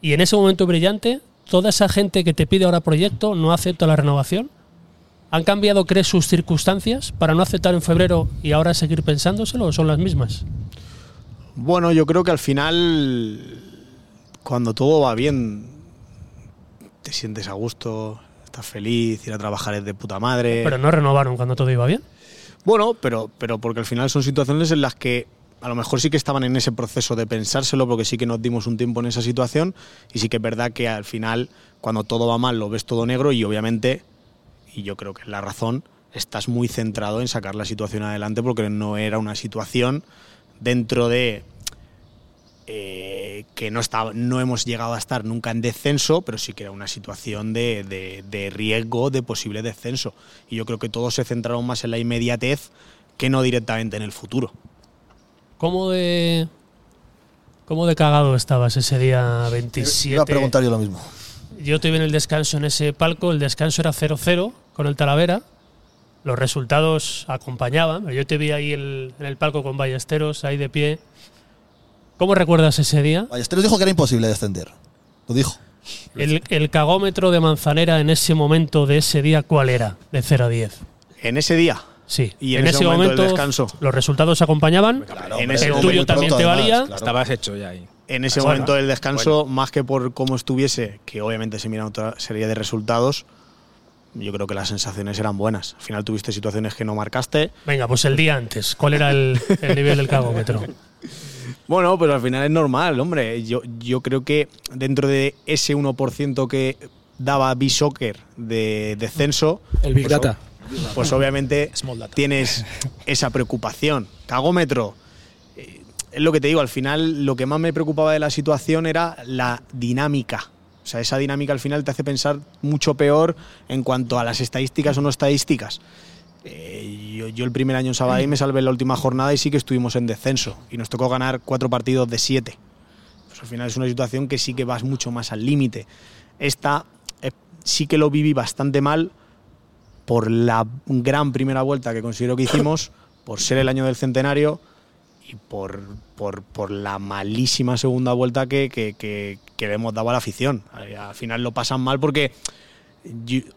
y en ese momento brillante toda esa gente que te pide ahora proyecto no acepta la renovación. ¿Han cambiado, crees, sus circunstancias para no aceptar en febrero y ahora seguir pensándoselo o son las mismas? Bueno, yo creo que al final, cuando todo va bien, te sientes a gusto, estás feliz, ir a trabajar es de puta madre. Pero no renovaron cuando todo iba bien. Bueno, pero, pero porque al final son situaciones en las que a lo mejor sí que estaban en ese proceso de pensárselo, porque sí que nos dimos un tiempo en esa situación, y sí que es verdad que al final, cuando todo va mal, lo ves todo negro, y obviamente, y yo creo que es la razón, estás muy centrado en sacar la situación adelante, porque no era una situación dentro de eh, que no, estaba, no hemos llegado a estar nunca en descenso, pero sí que era una situación de, de- de riesgo de posible descenso. Y yo creo que todos se centraron más en la inmediatez que no directamente en el futuro. ¿Cómo de, cómo de cagado estabas ese día 27? Iba a preguntar yo lo mismo. Yo te vi en el descanso en ese palco, el descanso era 0-0 con el Talavera. Los resultados acompañaban. Yo te vi ahí el- en el palco con Ballesteros, ahí de pie. ¿Cómo recuerdas ese día? Ballesteros dijo que era imposible descender. Lo dijo. El, el cagómetro de Manzanera en ese momento de ese día, ¿cuál era? De 0 a 10. En ese día, Sí. Y en ese momento del descanso. los resultados acompañaban. en el ese tuyo momento, también te además, valía. claro. Estabas hecho ya ahí. en ese Bueno, momento del descanso, más que por cómo estuviese, que obviamente se mira otra serie de resultados, yo creo que las sensaciones eran buenas. Al final tuviste situaciones que no marcaste. Venga, pues el día antes. ¿Cuál era el, el nivel del cagómetro? Bueno, pero al final es normal, hombre. Yo, yo creo que dentro de ese 1% que daba B-Soccer de descenso, El Big pues, Data. pues obviamente Small data. tienes esa preocupación. Cagómetro. eh, Es lo que te digo, al final lo que más me preocupaba de la situación era la dinámica. O sea, esa dinámica al final te hace pensar mucho peor en cuanto a las estadísticas o no estadísticas. Eh, yo, el primer año en Sabadell me salvé en la última jornada y sí que estuvimos en descenso y nos tocó ganar cuatro partidos de siete. Pues al final es una situación que sí que vas mucho más al límite. Esta eh, sí que lo viví bastante mal por la gran primera vuelta que considero que hicimos, por ser el año del centenario y por, por, por la malísima segunda vuelta que, que, que, le hemos dado a la afición. Al final lo pasan mal porque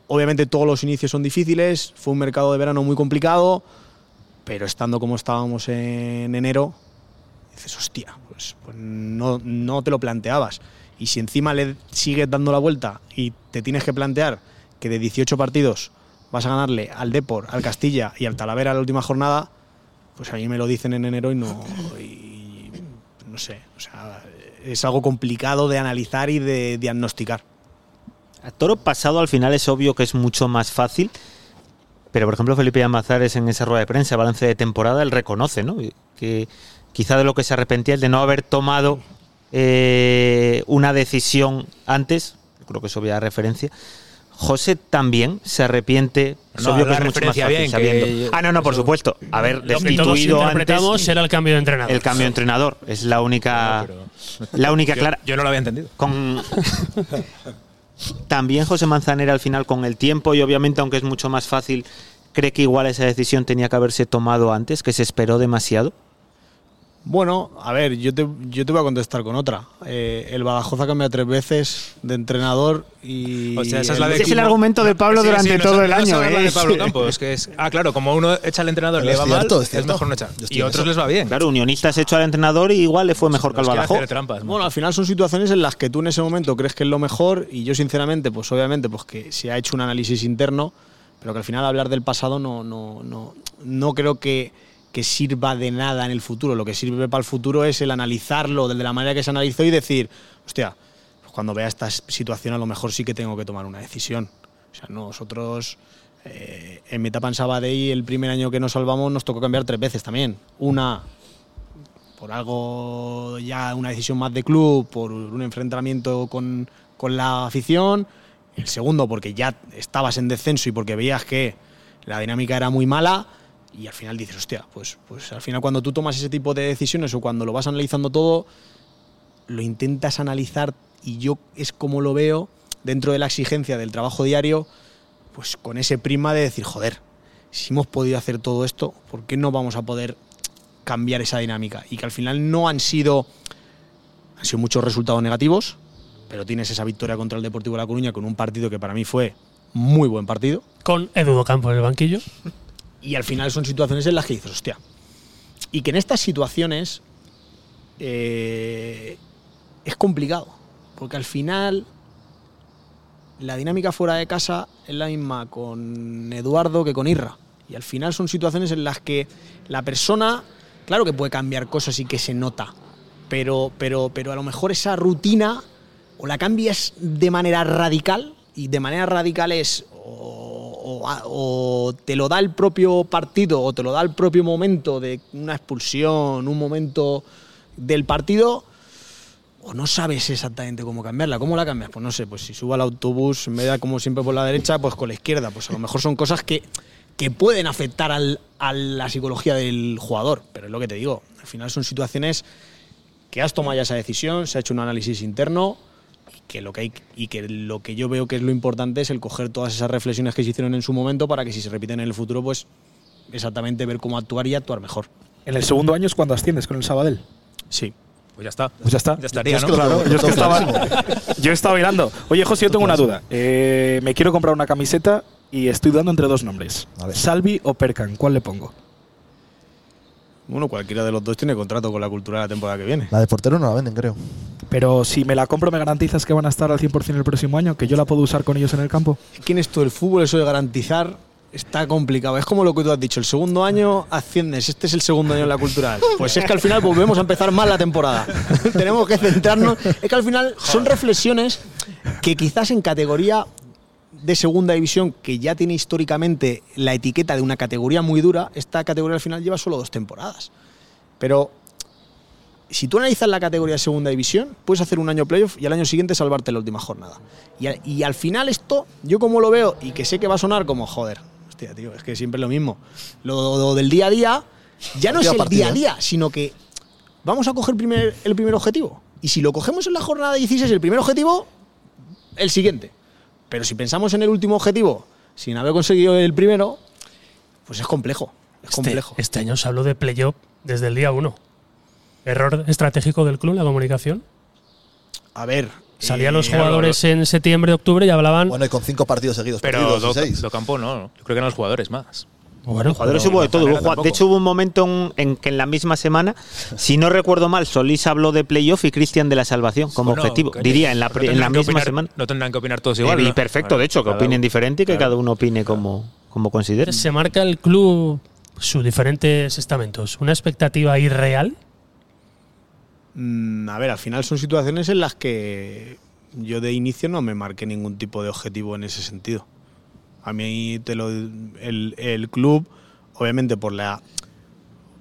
obviamente todos los inicios son difíciles, fue un mercado de verano muy complicado, pero estando como estábamos en enero, dices, hostia, pues, pues no, no te lo planteabas. Y si encima le sigues dando la vuelta y te tienes que plantear que de 18 partidos vas a ganarle al Depor, al Castilla y al Talavera la última jornada, pues a mí me lo dicen en enero y no. y no sé. O sea, es algo complicado de analizar y de diagnosticar. A toro pasado al final es obvio que es mucho más fácil, pero por ejemplo Felipe Amazares en esa rueda de prensa, balance de temporada, él reconoce, ¿no? Que quizá de lo que se arrepentía es de no haber tomado eh, una decisión antes, creo que eso había referencia. José también se arrepiente. Es No, obvio que es mucho más fácil bien, sabiendo. que- Ah, no, no, por supuesto. Haber destituido interpretamos antes era el cambio de entrenador. el cambio de entrenador. Es la única, la única Yo- clara. Yo no lo había entendido. Con también José Manzanera al final con el tiempo y obviamente aunque es mucho más fácil cree que igual esa decisión tenía que haberse tomado antes, que se esperó demasiado. Bueno, a ver, yo te, yo te voy a contestar con otra. Eh, el Badajoz ha cambiado tres veces de entrenador y. O sea, esa es la de Ese es el argumento de Pablo Sí, durante sí, no todo el año. ¿eh? de Pablo. Campos, que es, ah, claro, como uno echa al entrenador le va cierto, mal, es mejor no echar. Y a otros eso. les va bien. Claro, Unionistas hecho al entrenador y igual le fue mejor que al Badajoz. trampas. Bueno, al final son situaciones en las que tú en ese momento crees que es lo mejor y yo sinceramente, pues obviamente, pues que se ha hecho un análisis interno, pero que al final hablar del pasado no, no, no, no creo que, que sirva de nada en el futuro. Lo que sirve para el futuro es el analizarlo de la manera que se analizó y decir, hostia, pues cuando vea esta situación a lo mejor sí que tengo que tomar una decisión. O sea, nosotros eh, en mi etapa en Sabadell, el primer año que nos salvamos, nos tocó cambiar tres veces también. Una por algo ya una decisión más de club, por un enfrentamiento con, con la afición. El segundo, porque ya estabas en descenso y porque veías que la dinámica era muy mala. Y al final dices, hostia, pues, pues al final cuando tú tomas ese tipo de decisiones o cuando lo vas analizando todo, lo intentas analizar y yo es como lo veo dentro de la exigencia del trabajo diario, pues con ese prima de decir, joder, si hemos podido hacer todo esto, ¿por qué no vamos a poder cambiar esa dinámica? Y que al final no han sido, han sido muchos resultados negativos, pero tienes esa victoria contra el Deportivo de La Coruña con un partido que para mí fue muy buen partido. Con Eduardo Campos en el banquillo. Y al final son situaciones en las que dices, hostia. Y que en estas situaciones eh, es complicado. Porque al final la dinámica fuera de casa es la misma con Eduardo que con Irra. Y al final son situaciones en las que la persona, claro que puede cambiar cosas y que se nota. Pero, pero, pero a lo mejor esa rutina o la cambias de manera radical. Y de manera radical es o- te lo da el propio partido o te lo da el propio momento de una expulsión, un momento del partido, o no sabes exactamente cómo cambiarla. ¿Cómo la cambias? Pues no sé, pues si subo al autobús, vez de como siempre por la derecha, pues con la izquierda. Pues a lo mejor son cosas que, que pueden afectar al- a la psicología del jugador. Pero es lo que te digo, al final son situaciones que has tomado ya esa decisión, se ha hecho un análisis interno que lo que hay y que lo que yo veo que es lo importante es el coger todas esas reflexiones que se hicieron en su momento para que si se repiten en el futuro, pues exactamente ver cómo actuar y actuar mejor. En el segundo año es cuando asciendes con el Sabadell. Sí. Pues ya está. Pues ya está. Ya estaría, Yo es ¿no? Claro, yo es que estaba, yo estaba mirando. Oye, José, yo tengo una duda. Eh, me quiero comprar una camiseta y estoy dudando entre dos nombres. A ver. Salvi o Perkan, ¿cuál le pongo? Bueno, cualquiera de los dos tiene contrato con la cultura la temporada que viene. La de portero no la venden, creo. Pero si me la compro, ¿me garantizas que van a estar al 100% el próximo año? ¿Que yo la puedo usar con ellos en el campo? Es que en esto del fútbol, eso de garantizar, está complicado. Es como lo que tú has dicho, el segundo año asciendes, este es el segundo año en la cultural. Pues es que al final volvemos a empezar mal la temporada. Tenemos que centrarnos. Es que al final son reflexiones que quizás en categoría de segunda división, que ya tiene históricamente la etiqueta de una categoría muy dura, esta categoría al final lleva solo dos temporadas. Pero si tú analizas la categoría de segunda división, puedes hacer un año playoff y al año siguiente salvarte la última jornada. Y, al- y al final esto, yo como lo veo, y que sé que va a sonar como, joder, hostia, tío, es que siempre es lo mismo. Lo, lo del día a día, ya no es el día a ¿eh? día, sino que vamos a coger primer, el primer objetivo. Y si lo cogemos en la jornada 16, el primer objetivo, el siguiente. Pero si pensamos en el último objetivo, sin haber conseguido el primero, pues es complejo. Es Este, complejo. este año se habló de playoff desde el día uno. Error estratégico del club, la comunicación. A ver. Salían los eh, jugadores en septiembre, octubre y hablaban. Bueno, y con cinco partidos seguidos. Pero perdidos, Do, seis. Docampo no. Yo creo que eran los jugadores más. Bueno, Jugadores hubo de todo. Hubo de hecho, hubo un momento en, en que en la misma semana, si no recuerdo mal, Solís habló de playoff y Cristian de la salvación como Bueno, objetivo. Diría en la, pri- en la misma opinar- semana. No tendrán que opinar todos igual. Eh, y ¿no? perfecto, de hecho, que opinen uno. diferente y que Claro. cada uno opine como. como consideres. Se marca el club sus diferentes estamentos. ¿Una expectativa irreal? Mm, a ver, al final son situaciones en las que yo de inicio no me marqué ningún tipo de objetivo en ese sentido. A mí te lo, el, el club, obviamente por la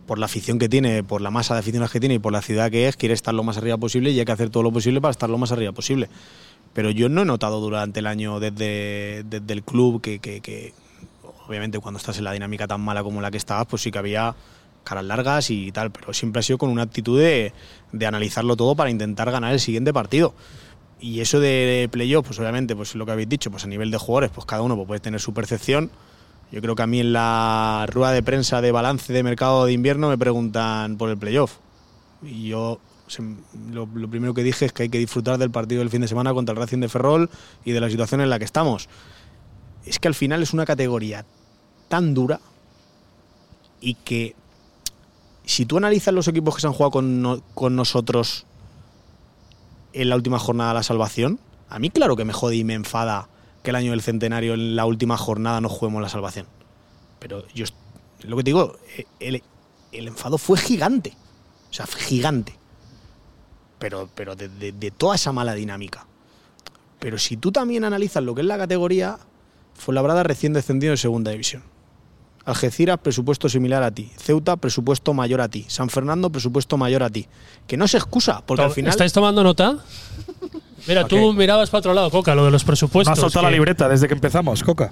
por la afición que tiene, por la masa de aficionados que tiene y por la ciudad que es, quiere estar lo más arriba posible y hay que hacer todo lo posible para estar lo más arriba posible. Pero yo no he notado durante el año desde, desde el club que, que- que, obviamente cuando estás en la dinámica tan mala como la que estabas, pues sí que había caras largas y tal, pero siempre ha sido con una actitud de, de analizarlo todo para intentar ganar el siguiente partido. Y eso de playoff, pues obviamente, pues lo que habéis dicho, pues a nivel de jugadores, pues cada uno pues, puede tener su percepción. Yo creo que a mí en la rueda de prensa de balance de mercado de invierno me preguntan por el playoff. Y yo lo, lo primero que dije es que hay que disfrutar del partido del fin de semana contra el Racing de Ferrol y de la situación en la que estamos. Es que al final es una categoría tan dura y que si tú analizas los equipos que se han jugado con, no- con nosotros en la última jornada de la salvación, a mí claro que me jode y me enfada que el año del centenario en la última jornada no juguemos la salvación. Pero yo, lo que te digo, eh, el, el enfado fue gigante. O sea, fue gigante. Pero, pero de, de- de toda esa mala dinámica. Pero si tú también analizas lo que es la categoría, Fuenlabrada recién descendido en segunda división. Algeciras, presupuesto similar a ti. Ceuta, presupuesto mayor a ti. San Fernando, presupuesto mayor a ti. Que no se excusa, porque al final. ¿Estáis tomando nota? Mira, tú mirabas para otro lado, Coca, lo de los No presupuestos. has soltado la libreta desde que empezamos, Coca.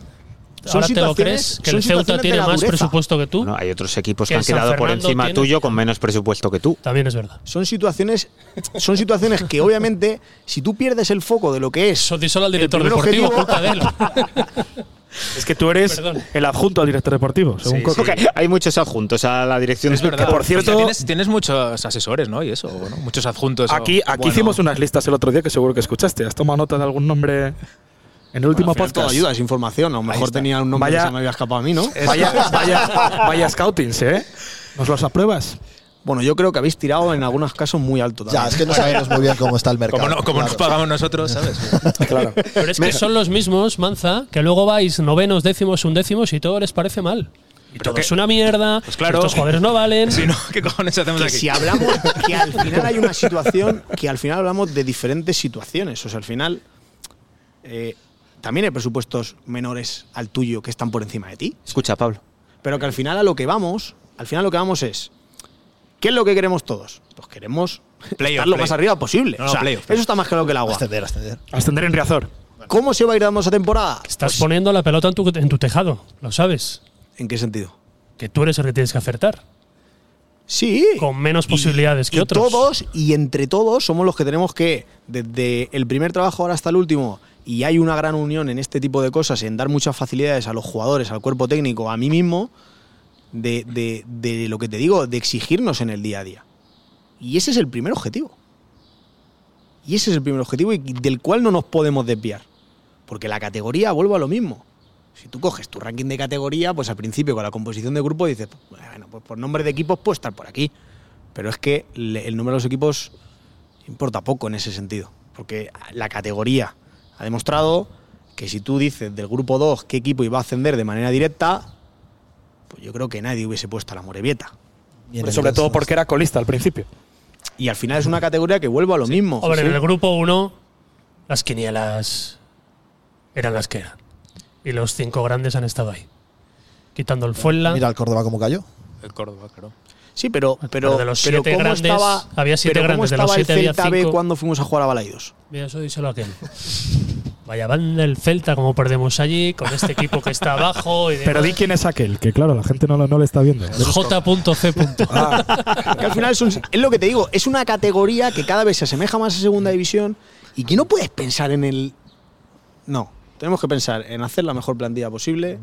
¿Ahora te lo situaciones- crees? ¿Que son el Ceuta tiene más presupuesto que tú? Bueno, hay otros equipos Que que han quedado por encima tiene- tuyo con menos presupuesto que tú. También es verdad. Son situaciones, son situaciones que obviamente, si tú pierdes el foco de lo que es. Eso díselo al director deportivo, objetivo- culpa de él. Es que tú eres Perdón. el adjunto al director deportivo, según Sí, Coca. Porque hay muchos adjuntos a la dirección. Es verdad. Que, por cierto- tienes, tienes muchos asesores, ¿no? Y eso, ¿no? Muchos adjuntos. Aquí, aquí Bueno, hicimos unas listas el otro día que seguro que escuchaste. ¿Has tomado nota de algún nombre en el último Al final todo podcast? ayuda, es información. A lo mejor tenía un nombre Vaya- que se me había escapado a mí, ¿no? Vaya, vaya, vaya scoutings, ¿eh? ¿Nos los apruebas? Bueno, yo creo que habéis tirado en algunos casos muy alto también. Ya, es que no sabemos muy bien cómo está el mercado. Como, no, como nos pagamos nosotros, ¿sabes? Claro. Pero es que son los mismos, Manza, que luego vais novenos, décimos, undécimos y todo les parece mal. Y todo es una mierda. Pues claro. Estos jugadores no valen. si no, ¿qué cojones hacemos que aquí? si hablamos que al final hay una situación que al final hablamos de diferentes situaciones o sea al final eh, también hay presupuestos menores al tuyo que están por encima de ti Escucha, Pablo. pero que al final a lo que vamos al final lo que vamos es ¿qué es lo que queremos todos? pues queremos Playoff, estar lo más arriba posible No, o sea, playoff, eso está más claro que el agua Ascender, ascender. Ascender en Riazor. ¿cómo se va a ir dando esa temporada? Estás Pues, poniendo la pelota en tu, en tu tejado, lo sabes. ¿en qué sentido? Que tú eres el que tienes que acertar. Sí. Con menos Y- posibilidades que y otros. Todos, y entre todos, somos los que tenemos que, desde el primer trabajo ahora hasta el último, y hay una gran unión en este tipo de cosas, en dar muchas facilidades a los jugadores, al cuerpo técnico, a mí mismo, de, de- de lo que te digo, de exigirnos en el día a día. Y ese es el primer objetivo. Y ese es el primer objetivo y del cual no nos podemos desviar. Porque la categoría, vuelvo a lo mismo. Si tú coges tu ranking de categoría, pues al principio con la composición de grupo dices, bueno, pues por nombre de equipos puede estar por aquí. Pero es que el número de los equipos importa poco en ese sentido. Porque la categoría ha demostrado que si tú dices del grupo 2 qué equipo iba a ascender de manera directa, pues yo creo que nadie hubiese puesto a la Morevieta. Pero el sobre todo porque era colista al principio. Y al final es una categoría que vuelvo a lo mismo. Hombre, Sí. en el grupo 1, las quinielas eran las que eran. Y los cinco grandes han estado ahí. Quitando el Fuenla. Mira el Córdoba cómo cayó. El Córdoba, claro. Sí, pero, pero, Pero de los pero siete ¿cómo grandes, estaba, había siete pero ¿cómo grandes, de los siete el Celta B cuando fuimos a jugar a Balaidos? Mira, eso díselo a aquel. Vaya banda el Celta, como perdemos allí, con este equipo que está abajo. Y Pero di quién es aquel, que claro, la gente no, lo- no le está viendo. J.C. Que al final son- es lo que te digo, es una categoría que cada vez se asemeja más a segunda división y que no puedes pensar en el. No, tenemos que pensar en hacer la mejor plantilla posible.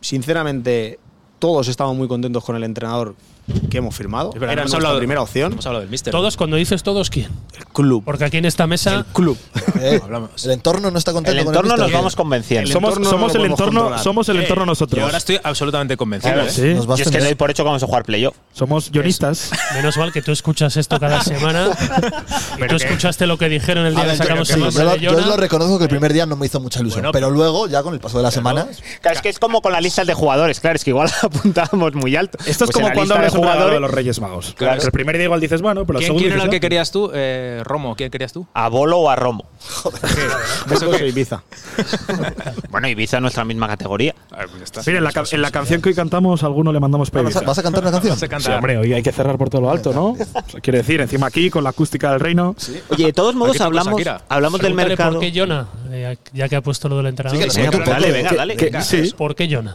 Sinceramente, todos estamos muy contentos con el entrenador que hemos firmado. Era hemos nuestra hablado- primera opción. Hemos hablado del Mister. Todos, cuando dices todos, ¿quién? El club. Porque aquí en esta mesa. club. Eh, el entorno no está contento El con entorno el nos Mister. vamos convenciendo. El Somos, somos el entorno, controlar. somos el Eh, entorno nosotros. Yo ahora estoy absolutamente convencido. Claro, ¿eh? Sí. Nos vas Yo es que doy por hecho que vamos a jugar playoff. Somos guionistas. Menos mal que tú escuchas esto cada semana. tú escuchaste lo que dijeron el día ver, que sacamos sí, el yo, de yo Jonah. lo reconozco que el primer día no me hizo mucha ilusión. Bueno, pero luego, ya con el paso de las semanas. Claro, es que es como con las listas de jugadores. Claro, es que igual apuntábamos muy alto. Esto es Pues como la cuando hablas regalo de los Reyes Magos. Claro. El primer día igual dices, bueno, pero el ¿Quién, segundo quién era el que querías tú? Eh, Romo, ¿quién querías tú? ¿A Bolo o a Romo? Burgos e Ibiza. Bueno, Ibiza es nuestra misma categoría. Mira, en la, ca- en la canción que hoy cantamos, a alguno le mandamos ¿Vas a, pedir. vas a cantar una canción? Se Sí, canta. hombre, hoy hay que cerrar por todo lo alto, ¿no? O sea, quiere decir, encima aquí, con la acústica del reino. Oye, de todos modos hablamos, hablamos del mercado. ¿Por qué Jonah? Eh, ya que ha puesto lo del entrenador. Sí, que pues dale, venga, que- dale. Que- venga. sí. ¿Por qué Jonah?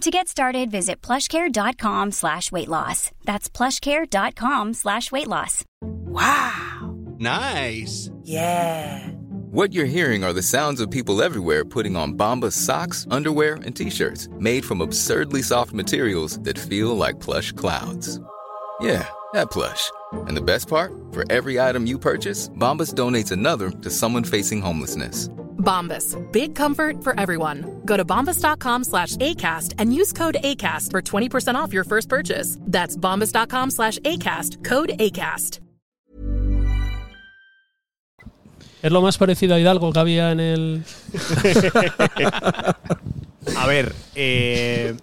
To get started, visit plushcare.com slash weight loss. That's plushcare.com slash weight loss. Wow. Nice. Yeah. What you're hearing are the sounds of people everywhere putting on Bombas socks, underwear, and t-shirts made from absurdly soft materials that feel like plush clouds. Yeah, that plush. And the best part? For every item you purchase, Bombas donates another to someone facing homelessness. Bombas. Big comfort for everyone. Go to bombas.com slash ACAST and use code ACAST for 20% off your first purchase. That's bombas.com slash ACAST. Code ACAST. ¿Es lo más parecido a Hidalgo que había en el. A ver, eh,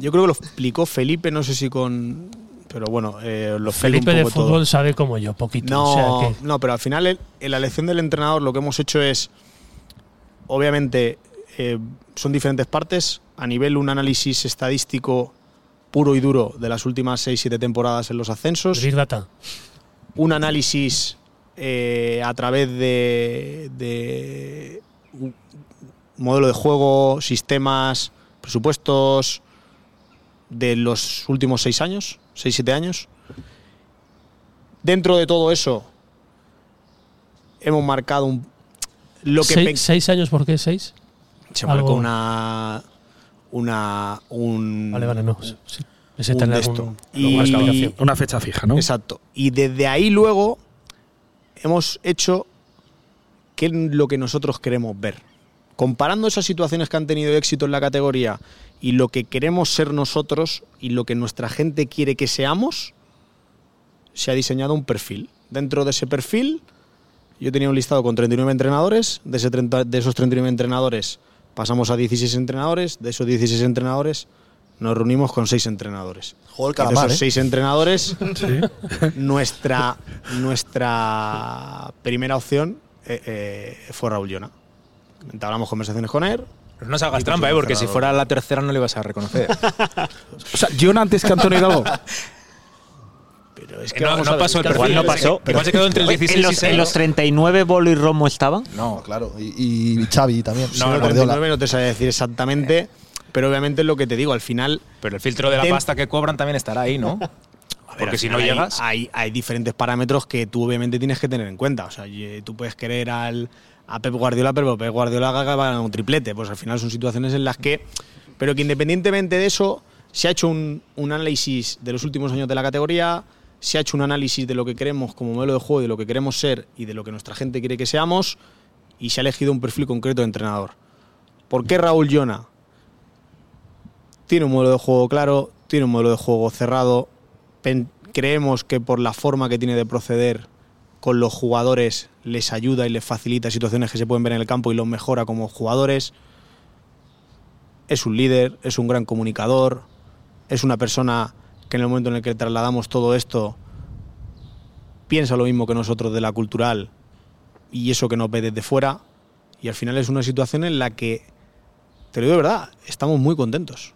yo creo que lo explicó Felipe, no sé si con. Pero bueno, eh, lo explico Felipe de todo. fútbol sabe como yo, poquito. No, o sea que- no, pero al final el- en la elección del entrenador lo que hemos hecho es, obviamente, eh, son diferentes partes. A nivel un análisis estadístico puro y duro de las últimas 6-7 temporadas en los ascensos. Big Data. Un análisis eh, a través de, de un modelo de juego, sistemas, presupuestos de los últimos 6 años, 6-7 años. Dentro de todo eso, hemos marcado un, lo que Seis, seis años, ¿por qué seis? se marcó Algo- una una un Vale, vale, no. Sí. Ese un algún-. Una fecha fija, ¿no? Exacto. Y desde ahí luego hemos hecho qué es lo que nosotros queremos ver. Comparando esas situaciones que han tenido éxito en la categoría y lo que queremos ser nosotros y lo que nuestra gente quiere que seamos, se ha diseñado un perfil. Dentro de ese perfil, yo tenía un listado con 39 entrenadores. De, ese 30 de esos 39 entrenadores pasamos a 16 entrenadores. De esos 16 entrenadores nos reunimos con 6 entrenadores. El Y de calamar, esos ¿eh? seis entrenadores, nuestra, nuestra primera opción eh, eh, fue Raúl Llona. Entablamos conversaciones con él. Pero no salgas Y trampa, ¿eh? porque si fuera la tercera no le ibas a reconocer. O sea, John antes que Antonio Hidalgo. Pero es que no, no pasó el perfil. no pasó. Igual se quedó entre el Oye, 16 ¿En y los, 6. en los 39 Bolo y Romo estaban? No, claro. Y, y Xavi también. No, Guardiola. 39 no te sabe decir exactamente, pero obviamente es lo que te digo, al final Pero el filtro de la pasta que cobran también estará ahí, ¿no? A ver, Porque si no hay- llegas. Hay, hay diferentes parámetros que tú obviamente tienes que tener en cuenta. O sea, y- tú puedes querer al, a Pep Guardiola, pero Pep Guardiola haga un triplete. Pues al final son situaciones en las que. Pero que independientemente de eso, se ha hecho un, un análisis de los últimos años de la categoría, se ha hecho un análisis de lo que queremos como modelo de juego, de lo que queremos ser y de lo que nuestra gente quiere que seamos, y se ha elegido un perfil concreto de entrenador. ¿Por qué Raúl Llona? tiene un modelo de juego claro, tiene un modelo de juego cerrado. Creemos que por la forma que tiene de proceder con los jugadores les ayuda y les facilita situaciones que se pueden ver en el campo y los mejora como jugadores. Es un líder, es un gran comunicador, es una persona que en el momento en el que trasladamos todo esto piensa lo mismo que nosotros de la cultural y eso que nos ve desde fuera. Y al final es una situación en la que, te lo digo de verdad, estamos muy contentos.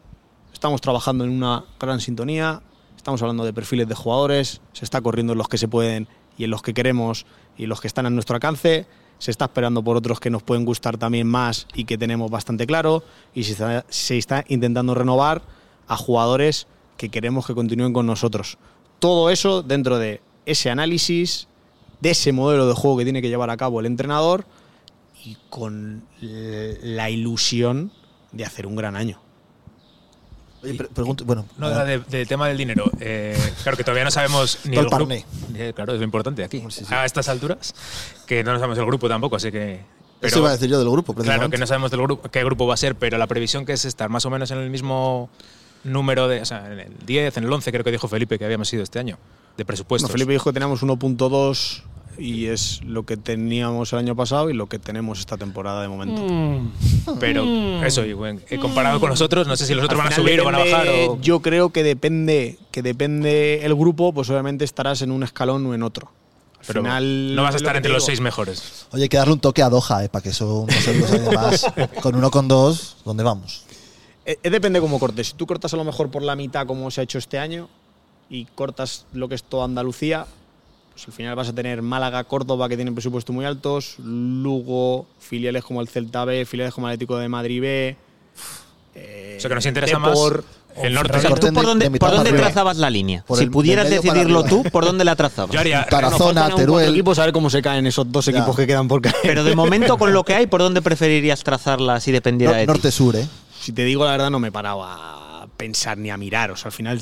Estamos trabajando en una gran sintonía, estamos hablando de perfiles de jugadores, se está corriendo en los que se pueden y en los que queremos y los que están a nuestro alcance. Se está esperando por otros que nos pueden gustar también más y que tenemos bastante claro. Y se está, se está intentando renovar a jugadores que queremos que continúen con nosotros. Todo eso dentro de ese análisis, de ese modelo de juego que tiene que llevar a cabo el entrenador y con la ilusión de hacer un gran año. Oye, pre- pregunto, bueno, No, a era ver, de- del tema del dinero. Eh, claro que todavía no sabemos ni el grupo. Eh, Claro, es lo importante aquí. A estas alturas, que no sabemos el grupo tampoco, así que. eso iba a decir yo del grupo, Claro que no sabemos del grupo, qué grupo va a ser, pero la previsión que es estar más o menos en el mismo número de. O sea, en el 10, en el 11, creo que dijo Felipe que habíamos ido este año, de presupuestos. No, Felipe dijo que teníamos 1.2 y es lo que teníamos el año pasado y lo que tenemos esta temporada de momento. Mm. Pero eso, y bueno, eh, comparado con los otros, no sé si los otros van a subir o van a bajar. O... Yo creo que depende, que depende el grupo, pues obviamente estarás en un escalón o en otro. Al Pero final, no vas a lo estar entre los seis mejores. Oye, hay que darle un toque a Doha, eh, para que eso unos años más. Con uno con dos, ¿dónde vamos? Eh, eh, depende cómo cortes. Si tú cortas a lo mejor por la mitad como se ha hecho este año y cortas lo que es toda Andalucía, pues al final vas a tener Málaga, Córdoba que tienen presupuestos muy altos, Lugo, filiales como el Celta B, filiales como el Atlético de Madrid B. O sea, que nos interesa Depor, más el norte. O sea, ¿tú por de- dónde, de por trazabas la línea? Por si el- pudieras decidirlo tú, ¿por dónde la trazabas? Yo haría. Tarazona, cuatro Teruel. equipos a ver cómo se caen esos dos Ya. equipos que quedan por caer. Pero de momento, con lo que hay, ¿por dónde preferirías trazarla si dependiera de ti? Norte-sur, ¿eh? Si te digo la verdad, no me he parado a pensar ni a mirar. O sea, al final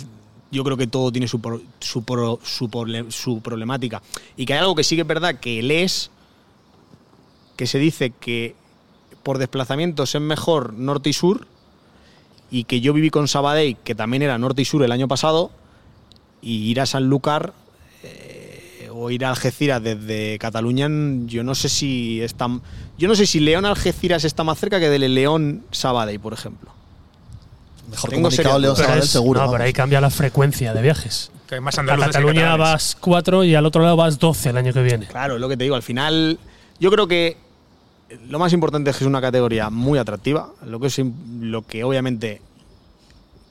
yo creo que todo tiene su, pro- su, pro- su, problemática. Y que hay algo que sí que es verdad que lees, que se dice que por desplazamientos es mejor norte y sur, y que yo viví con Sabadell, que también era norte y sur el año pasado, y ir a Sanlúcar eh, o ir a Algeciras desde Cataluña, yo no sé si está, yo no sé si León Algeciras está más cerca que del León Sabadell, por ejemplo. Mejor Tengo comunicado. Pero Sabadell es- seguro. no, vamos. pero ahí cambia la frecuencia de viajes. Que más A Cataluña vas cuatro y al otro lado vas 12 el año que viene. Claro, es lo que te digo. Al final, yo creo que lo más importante es que es una categoría muy atractiva. Lo que, es, lo que obviamente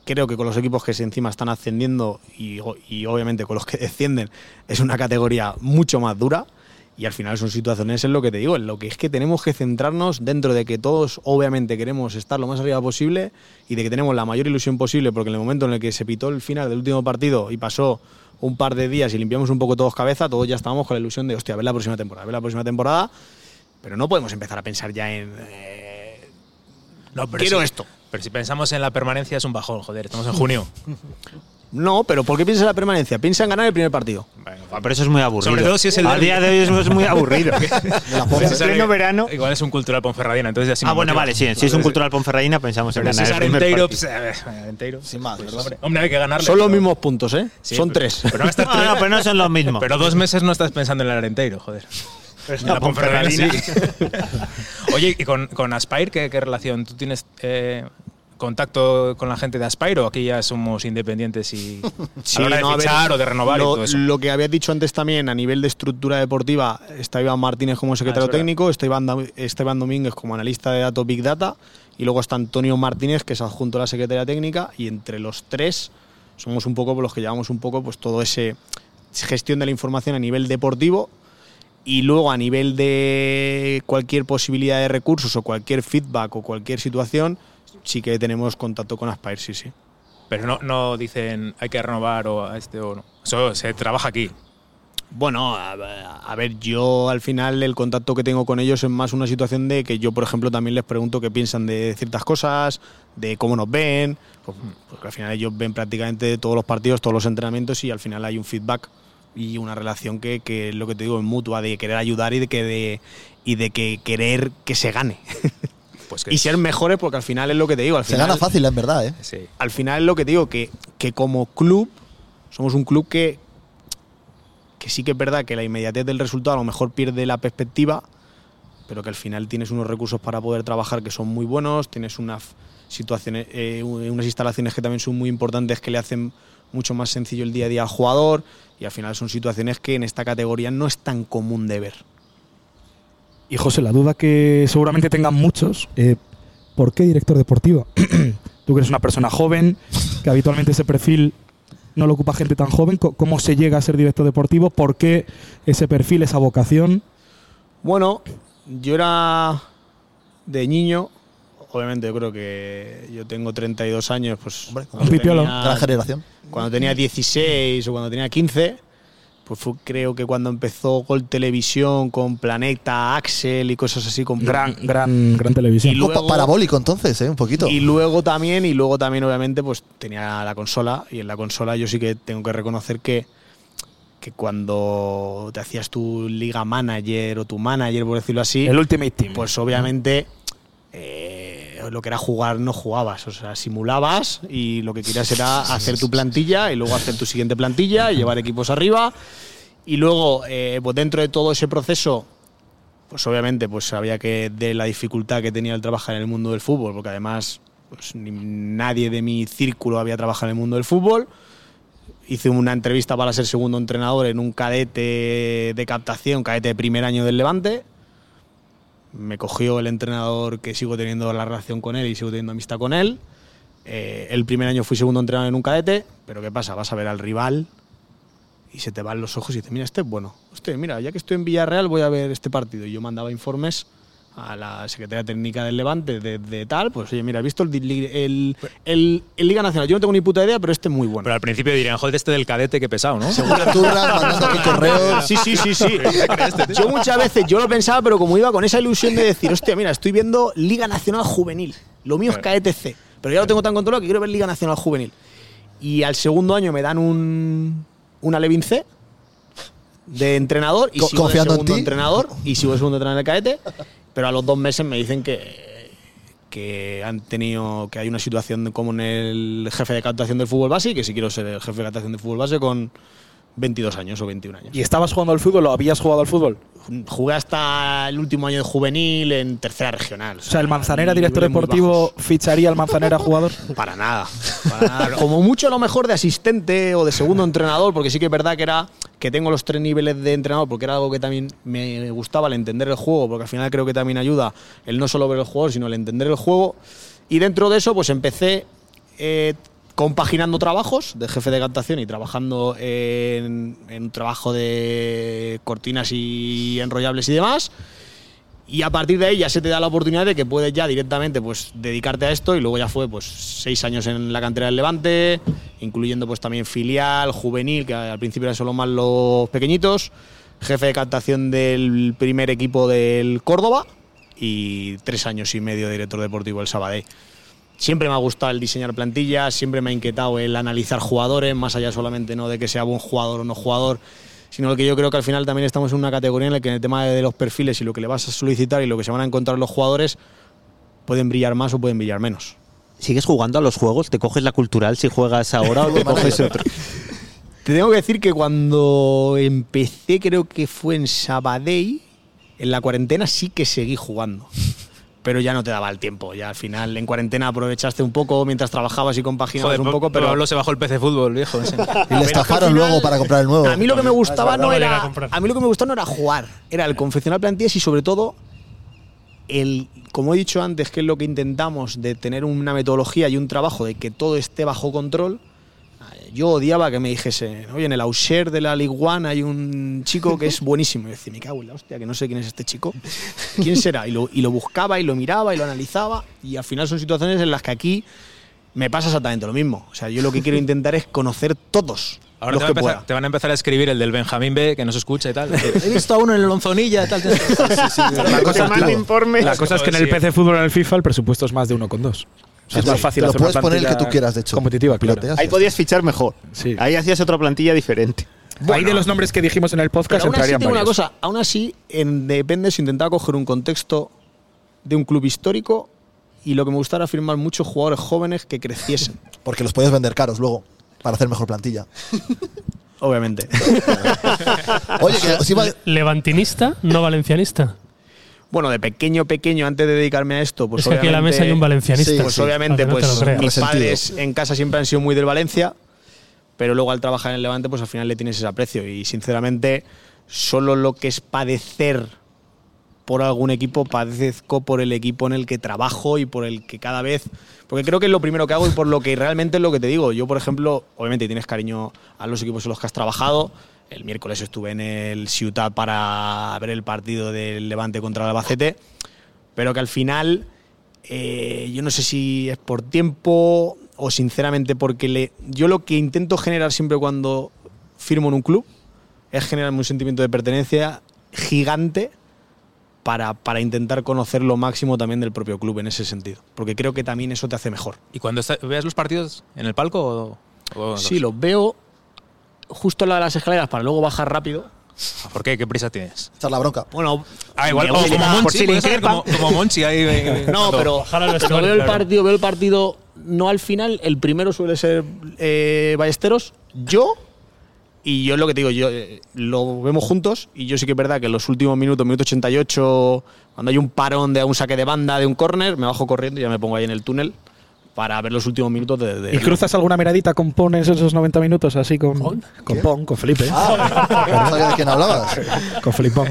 creo que con los equipos que se encima están ascendiendo y, y obviamente con los que descienden es una categoría mucho más dura. Y al final son situaciones en lo que te digo, en lo que es que tenemos que centrarnos dentro de que todos obviamente queremos estar lo más arriba posible y de que tenemos la mayor ilusión posible, porque en el momento en el que se pitó el final del último partido y pasó un par de días y limpiamos un poco todos cabeza, todos ya estábamos con la ilusión de, hostia, a ver la próxima temporada, a ver la próxima temporada, pero no podemos empezar a pensar ya en... eh, No, pero quiero si- esto. Pero si pensamos en la permanencia es un bajón, joder. Estamos en junio. No, pero ¿por qué piensas en la permanencia? Piensa en ganar el primer partido. Ah, Pero eso es muy aburrido. Sobre todo si es el A día de hoy eso es muy aburrido. En pleno verano. Igual es un cultural ponferradina, entonces ya sí Ah, bueno, vale, sí. Si es un cultural ponferradina, pensamos en Pero si ganar es el primer Arenteiro, partido. pues, eh, Arenteiro. Sin más, Pues, hombre, hombre, hay que ganarle. Son los pero- mismos puntos, ¿eh? Sí, Son pero- tres. Pero no, estás No, no, pero no son los mismos. Pero dos meses no estás pensando en el Arenteiro, joder. En la Ponferradina sí. Oye, ¿y con, con Aspire qué, qué relación? ¿Tú tienes eh, contacto con la gente de Aspire o aquí ya somos independientes y a la hora de no, ver, fichar o de renovar lo, y todo eso? Lo que habías dicho antes también, a nivel de estructura deportiva, está Iván Martínez como secretario Ah, es técnico, está Iván, Da- está Iván Domínguez como analista de datos Big Data, y luego está Antonio Martínez, que es adjunto a la Secretaría Técnica, y entre los tres somos un poco los que llevamos un poco pues todo ese gestión de la información a nivel deportivo y luego a nivel de cualquier posibilidad de recursos o cualquier feedback o cualquier situación, sí que tenemos contacto con Aspire, sí, sí. Pero no, no dicen hay que renovar o a este o no. Eso se trabaja aquí. Bueno, a, a ver, yo al final el contacto que tengo con ellos es más una situación de que yo, por ejemplo, también les pregunto qué piensan de ciertas cosas, de cómo nos ven, pues, porque al final ellos ven prácticamente todos los partidos, todos los entrenamientos y al final hay un feedback y una relación que, que es lo que te digo, es mutua, de querer ayudar y de que, de, y de que querer que se gane. Pues que y ser mejores porque al final es lo que te digo. Al Se final, gana fácil, en verdad, ¿eh? Sí. al final es lo que te digo, que, que como club somos un club que, que sí que es verdad que la inmediatez del resultado a lo mejor pierde la perspectiva, pero que al final tienes unos recursos para poder trabajar que son muy buenos, tienes unas situaciones, eh, unas instalaciones que también son muy importantes que le hacen mucho más sencillo el día a día al jugador y al final son situaciones que en esta categoría no es tan común de ver. Y José, la duda que seguramente tengan muchos, eh, ¿por qué director deportivo? Tú que eres una persona joven, que habitualmente ese perfil no lo ocupa gente tan joven. ¿Cómo se llega a ser director deportivo? ¿Por qué ese perfil, esa vocación? Bueno, yo era de niño. Obviamente, yo creo que yo tengo 32 años, pues. cuando un pipiolo. tenía- Gran generación. Cuando tenía 16 o cuando tenía 15, pues fue, creo que cuando empezó Gol Televisión con Planeta, Axel y cosas así. Con Gran, gran, gran televisión. Y luego- parabólico entonces, ¿eh? Un poquito. Y luego también, y luego también, obviamente, pues tenía la consola. Y en la consola yo sí que tengo que reconocer que, que cuando te hacías tu liga manager o tu manager, por decirlo así. El Ultimate Team. Pues obviamente. eh, lo que era jugar no jugabas, o sea, simulabas y lo que querías era hacer tu plantilla y luego hacer tu siguiente plantilla y llevar equipos arriba. Y luego, eh, pues dentro de todo ese proceso, pues obviamente pues sabía que de la dificultad que tenía el trabajar en el mundo del fútbol, porque además pues, nadie de mi círculo había trabajado en el mundo del fútbol. Hice una entrevista para ser segundo entrenador en un cadete de captación, cadete de primer año del Levante. Me cogió el entrenador que sigo teniendo la relación con él y sigo teniendo amistad con él. Eh, el primer año fui segundo entrenador en un cadete, pero ¿qué pasa? Vas a ver al rival y se te van los ojos y dices, mira, este es bueno. Hostia, mira, ya que estoy en Villarreal voy a ver este partido. Y yo mandaba informes a la Secretaría Técnica del Levante de, de tal, pues oye, mira, he visto el, el, el- el Liga Nacional. Yo no tengo ni puta idea, pero este es muy bueno. Pero al principio dirían, joder, este del cadete, qué pesado, ¿no? Sí, sí, sí, sí. Yo muchas veces, yo lo pensaba, pero como iba con esa ilusión de decir, hostia, mira, estoy viendo Liga Nacional Juvenil. Lo mío es KETC. Pero ya lo tengo tan controlado que quiero ver Liga Nacional Juvenil. Y al segundo año me dan un, una Levin C de entrenador y Co- sigo de confiando en segundo ti. entrenador y sigo de segundo entrenador en el cadete. Pero a los dos meses me dicen que, que han tenido que hay una situación como en el jefe de captación del fútbol base y que si quiero ser el jefe de captación del fútbol base con 22 años o 21 años. ¿Y estabas jugando al fútbol o habías jugado al fútbol? Jugué hasta el último año de juvenil en tercera regional. O sea, ¿el Manzanera, director deportivo, ficharía al Manzanera jugador? Para nada, para nada. Como mucho a lo mejor de asistente o de segundo entrenador, porque sí que es verdad que era que tengo los tres niveles de entrenador, porque era algo que también me gustaba el entender el juego, porque al final creo que también ayuda el no solo ver el jugador, sino el entender el juego. Y dentro de eso, pues empecé eh, compaginando trabajos de jefe de captación y trabajando en, en trabajo de cortinas y enrollables y demás. Y a partir de ahí ya se te da la oportunidad de que puedes ya directamente pues dedicarte a esto y luego ya fue pues seis años en la cantera del Levante, incluyendo pues también filial, juvenil, que al principio eran solo más los pequeñitos, jefe de captación del primer equipo del Córdoba y tres años y medio de director deportivo del Sabadell. Siempre me ha gustado el diseñar plantillas, siempre me ha inquietado el analizar jugadores, más allá solamente no de que sea buen jugador o no jugador, sino que yo creo que al final también estamos en una categoría en la que en el tema de los perfiles y lo que le vas a solicitar y lo que se van a encontrar los jugadores pueden brillar más o pueden brillar menos. ¿Sigues jugando a los juegos? ¿Te coges la cultural si juegas ahora o te coges otro? Te tengo que decir que cuando empecé, creo que fue en Sabadell, en la cuarentena sí que seguí jugando. Pero ya no te daba el tiempo. Ya al final en cuarentena aprovechaste un poco mientras trabajabas y compaginabas Joder, un poco, pero Pablo se bajó el PC fútbol, viejo. ese. Y le estafaron luego para comprar el nuevo. A mí lo que me gustaba no era a mí lo que me gustaba no era jugar, era el confeccionar plantillas y sobre todo el como he dicho antes, que es lo que intentamos de tener una metodología y un trabajo de que todo esté bajo control. Yo odiaba que me dijese, oye, en el Auxerre de la Ligue One hay un chico que es buenísimo. Y yo decía, me cago en la hostia, que no sé quién es este chico. ¿Quién será? Y lo, y lo buscaba y lo miraba y lo analizaba. Y al final son situaciones en las que aquí me pasa exactamente lo mismo. O sea, yo lo que quiero intentar es conocer todos Ahora te, va a que empezar- pueda. te van a empezar a escribir el del Benjamín B, que no se escucha y tal. He visto a uno en el Lonzonilla, tal. tal. La cosa, manda informes. la cosa es que en el Sí. PC Fútbol en el FIFA el presupuesto es más de 1,2. O es más fácil lo hacer una puedes poner el que tú quieras, de hecho. Competitiva, claro. Ahí podías fichar mejor. Sí. Ahí hacías otra plantilla diferente. Ahí de los nombres que dijimos en el Pero podcast aún así tengo una cosa, aún así, en Dependes intentaba coger un contexto de un club histórico y lo que me gustaba era firmar muchos jugadores jóvenes que creciesen, Porque los podías vender caros luego para hacer mejor plantilla. obviamente. Oye, que os iba Levantinista, no valencianista. Bueno, de pequeño, pequeño, antes de dedicarme a esto, pues es que aquí en la obviamente- mesa hay un valencianista. Sí, Pues obviamente, no pues mis padres en casa siempre han sido muy del Valencia, pero luego al trabajar en el Levante, pues al final le tienes ese aprecio. Y sinceramente, solo lo que es padecer por algún equipo, padezco por el equipo en el que trabajo y por el que cada vez. Porque creo que es lo primero que hago y por lo que realmente es lo que te digo. Yo, por ejemplo, obviamente tienes cariño a los equipos en los que has trabajado. El miércoles estuve en el Ciutat para ver el partido del Levante contra el Albacete. Pero que al final, eh, yo no sé si es por tiempo o sinceramente porque le. Yo lo que intento generar siempre cuando firmo en un club es generarme un sentimiento de pertenencia gigante para, para intentar conocer lo máximo también del propio club en ese sentido. Porque creo que también eso te hace mejor. ¿Y cuando está- veas los partidos en el palco? O, o- Sí, los veo justo en la de las escaleras para luego bajar rápido. ¿Por qué? ¿Qué prisa tienes? Echar la bronca. Bueno, Ah, igual, como por Monchi, como, como Monchi ahí. eh, No, cuando- pero, pero veo el partido, veo el partido no al final, el primero suele ser eh, Ballesteros, yo y yo es lo que te digo, yo eh, lo vemos juntos y yo sí que es verdad que en los últimos minutos, minuto 88, cuando hay un parón de un saque de banda, de un córner, me bajo corriendo y ya me pongo ahí en el túnel para ver los últimos minutos de, de- ¿Y cruzas alguna miradita con Pones esos 90 minutos así con con Pon, con Felipe? Ah, no sabía de quién hablabas. con Felipón.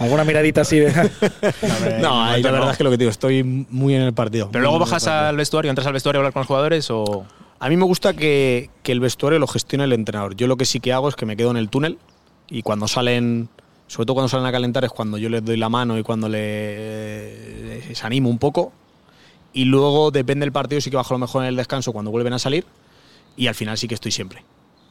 ¿Alguna miradita así de No, ahí la verdad es que lo que te digo, estoy muy en el partido. Pero luego bajas al vestuario, entras al vestuario a hablar con los jugadores o. A mí me gusta que, que el vestuario lo gestione el entrenador. Yo lo que sí que hago es que me quedo en el túnel y cuando salen, sobre todo cuando salen a calentar, es cuando yo les doy la mano y cuando les, les animo un poco. Y luego, depende del partido, sí que bajo a lo mejor en el descanso cuando vuelven a salir. Y al final sí que estoy siempre.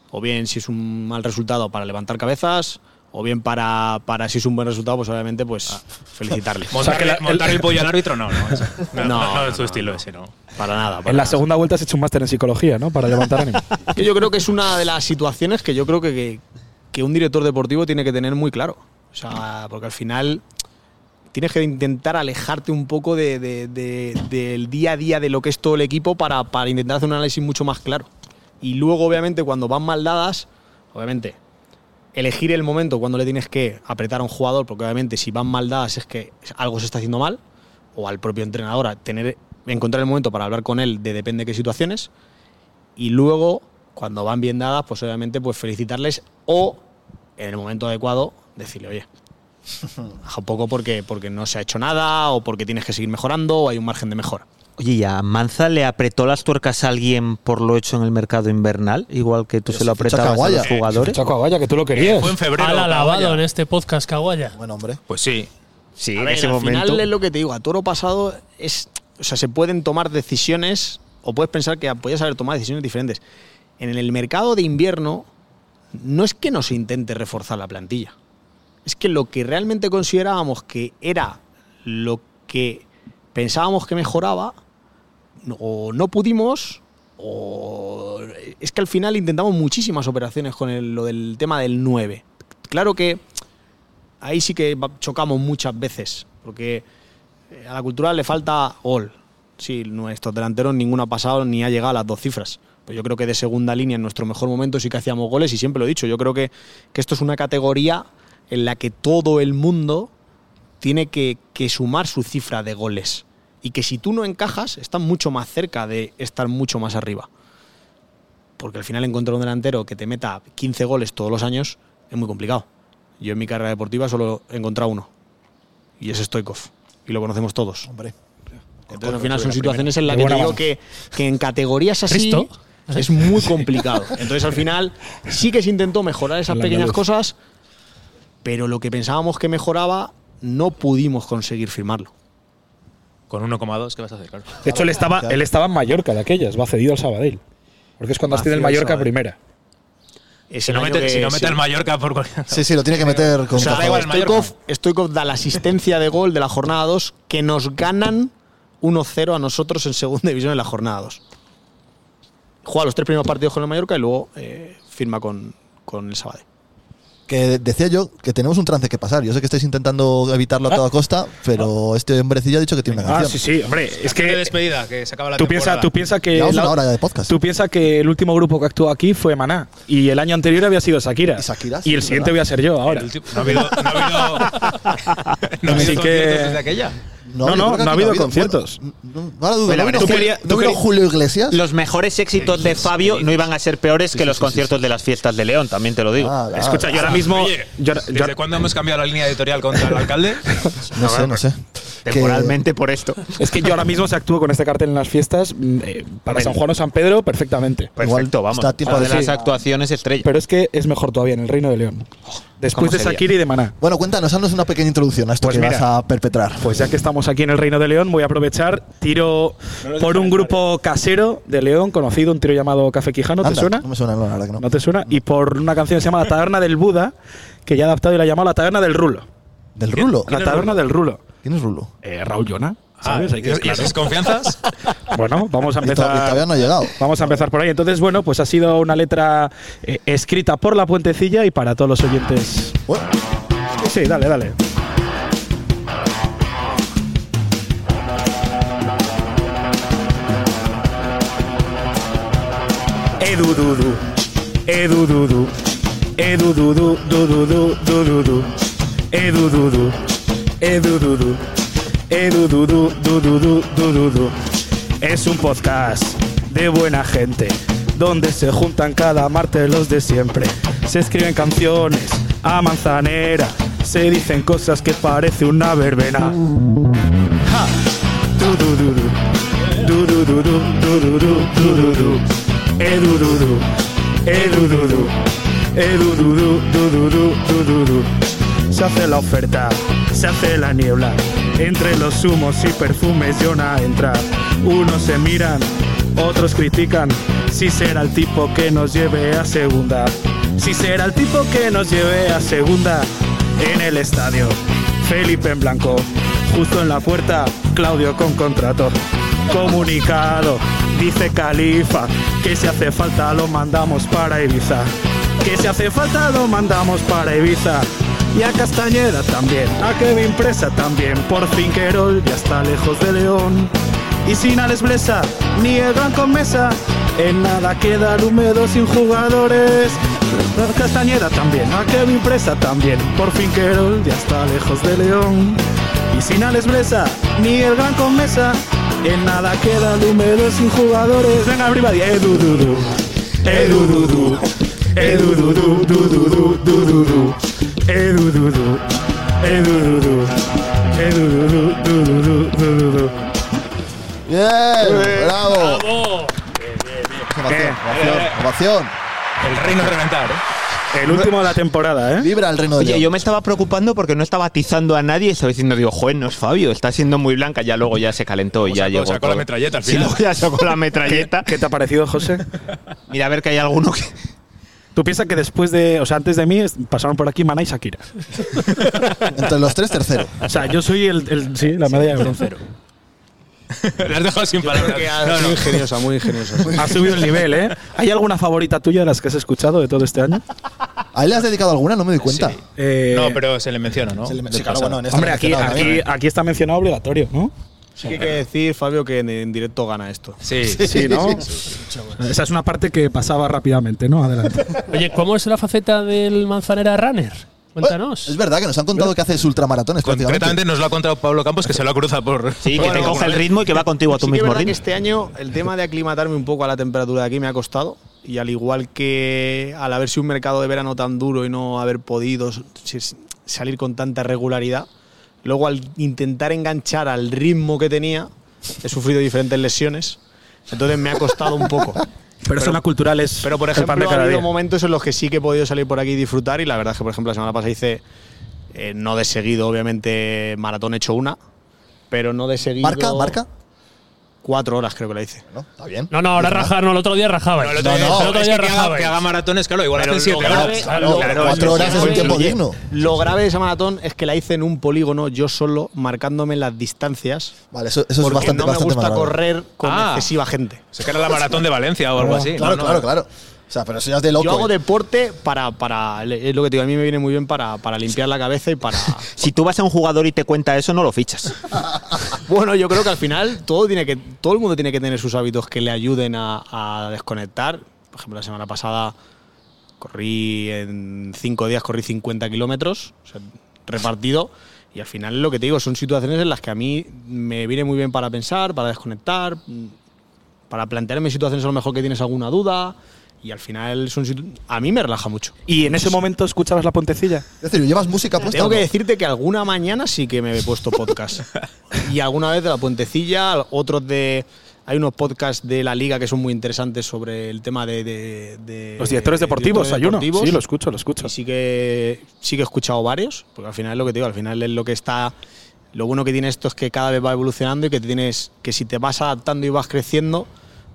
O bien si es un mal resultado para levantar cabezas, o bien para, para si es un buen resultado, pues obviamente pues felicitarles. Montar, que la- montar el- el pollo al árbitro, no, no. eso. No, No, no, no, es tu no, estilo no. ese, no. Para nada. para En la nada. segunda vuelta has hecho un máster en psicología, ¿no? Para levantar ánimo. Que yo creo que es una de las situaciones que yo creo que, que, que un director deportivo tiene que tener muy claro. O sea, porque al final tienes que intentar alejarte un poco de- de- de- del día a día de lo que es todo el equipo para, para intentar hacer un análisis mucho más claro. Y luego, obviamente, cuando van mal dadas, obviamente, elegir el momento cuando le tienes que apretar a un jugador, porque obviamente si van mal dadas es que algo se está haciendo mal, o al propio entrenador tener, encontrar el momento para hablar con él de depende de qué situaciones, y luego, cuando van bien dadas, pues obviamente pues felicitarles o, en el momento adecuado, decirle, oye, un poco porque, porque no se ha hecho nada, o porque tienes que seguir mejorando, o hay un margen de mejora. Oye, ¿y a Manza le apretó las tuercas a alguien por lo hecho en el mercado invernal? Igual que tú se lo apretabas a los jugadores. Chaco Aguaya, que tú lo querías. Fue en febrero. Al alabado Kawaya. en este podcast, Caguaya. Buen hombre. Pues sí. Sí, A en ver, ese al momento. final es lo que te digo, a toro pasado es, o sea, se pueden tomar decisiones o puedes pensar que podías haber tomado decisiones diferentes. En el mercado de invierno no es que no se intente reforzar la plantilla. Es que lo que realmente considerábamos que era lo que pensábamos que mejoraba o no pudimos o es que al final intentamos muchísimas operaciones con lo del tema del 9. Claro que ahí sí que chocamos muchas veces, porque eh, a la cultura le falta gol. Sí, nuestros delanteros ninguno ha pasado ni ha llegado a las dos cifras. Pues yo creo que de segunda línea en nuestro mejor momento sí que hacíamos goles y siempre lo he dicho. Yo creo que, que esto es una categoría en la que todo el mundo tiene que, que sumar su cifra de goles. Y que si tú no encajas, estás mucho más cerca de estar mucho más arriba. Porque al final encontrar un delantero que te meta 15 goles todos los años es muy complicado. Yo en mi carrera deportiva solo he encontrado uno. Y es Stoikov. Y lo conocemos todos. Hombre. Entonces al final son situaciones en las que te digo que, que en categorías así es muy complicado. Entonces al final sí que se intentó mejorar esas pequeñas cosas, pero lo que pensábamos que mejoraba no pudimos conseguir firmarlo. Con 1,2, ¿qué vas a hacer? Claro. De hecho, él estaba, él estaba en Mallorca de aquellas, va cedido al Sabadell. Porque es cuando has tenido el Mallorca Sabadell. primera. Es Si no mete, que- si no mete sí. el Mallorca por cualquier- Sí, sí, lo tiene que meter con O sea, Stoikov da la asistencia de gol de la jornada 2 que nos ganan 1-0 a nosotros en segunda división en la jornada 2. Juega los tres primeros partidos con el Mallorca y luego eh, firma con, con el Sabadell. Que decía yo que tenemos un trance que pasar. Yo sé que estáis intentando evitarlo a toda costa, pero este hombrecillo ha dicho que tiene una Ah, canción. sí, sí, hombre. Es que despedida, que se acaba la tú piensas tú piensa que Llevamos la- una hora de podcast. tú piensa que el último grupo que actuó aquí fue Maná y el año anterior había sido Shakira. Y Shakira, Y el siguiente verdad. voy a ser yo ahora. El último- no ha habido, no ha habido, no ha habido Así conciertos que- desde aquella. No, no, no ha habido conciertos. No, no, ahora dudo, Pues la ¿no verdad vino es que Ju- quería- ¿no tú vino querí- Julio Iglesias? Los mejores éxitos de Fabio no iban a ser peores que los conciertos de las fiestas de León, también te lo digo. Ah, Escucha, yo ahora mismo. Oye, yo ahora- yo ¿desde cuándo hemos cambiado la línea editorial contra el alcalde? No sé, no sé. Que- Temporalmente por esto. es que yo ahora mismo se actúo con este cartel en las fiestas mm, eh, para. San Juan o San Pedro perfectamente. Perfecto, vamos. está Una de de las sí. actuaciones estrella. Pero es que es mejor todavía en el Reino de León. Después ¿cómo de? Shakira y de Maná. Bueno, cuéntanos, haznos una pequeña introducción a esto Pues que mira. vas a perpetrar. Pues ya que estamos aquí en el Reino de León, voy a aprovechar, tiro por un grupo casero de León conocido, un tiro llamado Café Quijano, ¿te Anda, suena? No me suena, no, la verdad que no. ¿No te suena? Y por una canción que se llama La Taberna del Buda, que ya ha adaptado y la ha llamado La Taberna del Rulo. ¿Del Rulo? La Taberna del Rulo. ¿Quién es Rulo? Eh, Raúl Llona. Ah, ¿Sabes? Hay que- ¿Y claro. esas confianzas? Bueno, vamos a to- y empezar. todavía no ha llegado. Vamos a empezar por ahí. Entonces, bueno, pues ha sido una letra eh, escrita por la puentecilla y para todos los oyentes. Bueno, Sí, sí, dale, dale. Edu dudu, edu dudu, edu dudu, dudu du, dudu du, edu dudu, Es un podcast de buena gente, donde se juntan cada martes los de siempre. Se escriben canciones a manzanera, se dicen cosas que parece una verbena. Se hace la oferta, se hace la niebla. Entre los humos y perfumes yo a entrar. Unos se miran, otros critican. Si será el tipo que nos lleve a segunda. Si será el tipo que nos lleve a segunda. En el estadio, Felipe en blanco. Justo en la puerta, Claudio con contrato. Comunicado, dice Califa, que si hace falta lo mandamos para Ibiza. Que si hace falta lo mandamos para Ibiza y a Castañeda también, a Kevin Presa también, por fin Querol ya está lejos de León. Y sin Alex Blesa, ni el Blanco Mesa, en nada queda húmedo sin jugadores. A Castañeda también, a Kevin Presa también, por fin Querol ya está lejos de León. Y sin Alex Blesa, ni el Blanco Mesa, en nada queda húmedo sin jugadores. Venga, everybody, edu, du, du. Edu, eh, du, du. Edu, eh, du, du, du, du, du, du, du. Edu, du, du. Edu, du, Edu, du, Bien, bravo. bravo. Bien, bien, bien. Ovación, ovación, ovación. El reino de reventar, ¿eh? El último de la temporada, ¿eh? Libra el reino de Oye, yo me estaba preocupando porque no estaba atizando a nadie y estaba diciendo, digo, joder, no es Fabio, está siendo muy blanca. Ya luego ya se calentó y ya llegó. Sacó todo. la metralleta al final. Sí, luego ya sacó la metralleta. ¿Qué, ¿Qué, te ha parecido, José? Mira, a ver que hay alguno que. Tú piensas que después de, o sea, antes de mí pasaron por aquí Maná y Shakira. Entre los tres, tercero. O sea, yo soy el, el- sí, la medalla de bronce. Le has dejado sin palabras. No, muy ingeniosa, muy ingeniosa. Ha subido el nivel, ¿eh? ¿Hay alguna favorita tuya de las que has escuchado de todo este año? ¿A él le has dedicado alguna? No me doy cuenta. Sí. Eh, No, pero se le menciona, ¿no? Se le- Del sí, claro, pasado. bueno, en esta Hombre, aquí, aquí está mencionado obligatorio, ¿no? Sí que hay que decir, Fabio, que en, en directo gana esto. Sí, Sí, ¿no? Esa es una parte que pasaba rápidamente, ¿no? Adelante. Oye, ¿cómo es la faceta del Manzanera Runner? Cuéntanos. Es verdad que nos han contado que haces ultramaratones. Concretamente nos lo ha contado Pablo Campos que se lo ha cruzado por. Sí, que te alguna coge el ritmo y que va contigo a tu Sí que mismo que ritmo. este año el tema de aclimatarme un poco a la temperatura de aquí me ha costado. Y al igual que al haber sido un mercado de verano tan duro y no haber podido salir con tanta regularidad, luego al intentar enganchar al ritmo que tenía, he sufrido diferentes lesiones. Entonces me ha costado un poco. Pero, eso en la cultural es Pero por ejemplo, ha habido día. momentos en los que sí que he podido salir por aquí y disfrutar. Y la verdad es que, por ejemplo, la semana pasada hice, eh, no de seguido, obviamente, maratón hecho una, pero no de seguido. ¿Marca? ¿Marca? Cuatro horas creo que la hice. ¿No? Está bien. No, no, ahora rajar, no, el otro día rajaba. No, el otro No, día, no, el otro es día que rajaba, rajabais. que haga maratones, claro, igual hacen lo 7 grave- horas. Claro, Cuatro horas es un tiempo digno. Lo grave de esa maratón es que la hice en un polígono yo solo, marcándome las distancias. Vale, eso, eso es porque bastante, no me bastante gusta correr con Ah. excesiva gente. Se que era la maratón de Valencia o algo así. Claro, claro, claro. Sea, pero eso ya es de loco. Yo hago ¿eh? deporte para, para. Es lo que te digo, a mí me viene muy bien para, para limpiar la cabeza y para. Si tú vas a un jugador y te cuenta eso, no lo fichas. Bueno, yo creo que al final todo, tiene que, todo el mundo tiene que tener sus hábitos que le ayuden a, a desconectar. Por ejemplo, la semana pasada corrí en cinco días, corrí 50 kilómetros o sea, repartido. Y al final lo que te digo son situaciones en las que a mí me viene muy bien para pensar, para desconectar, para plantearme situaciones a lo mejor que tienes alguna duda. Y al final a mí me relaja mucho. ¿Y en ese momento escuchabas la puentecilla? Es decir, ¿llevas música puesta? Tengo que decirte que alguna mañana sí que me he puesto podcast. y alguna vez de la puentecilla, otros de. Hay unos podcasts de la liga que son muy interesantes sobre el tema de. de- de- Los directores de deportivos, directores hay uno. Sí, lo escucho, lo escucho. Y sí que, sí que he escuchado varios, porque al final es lo que te digo, al final es lo que está. Lo bueno que tiene esto es que cada vez va evolucionando y que tienes. que si te vas adaptando y vas creciendo,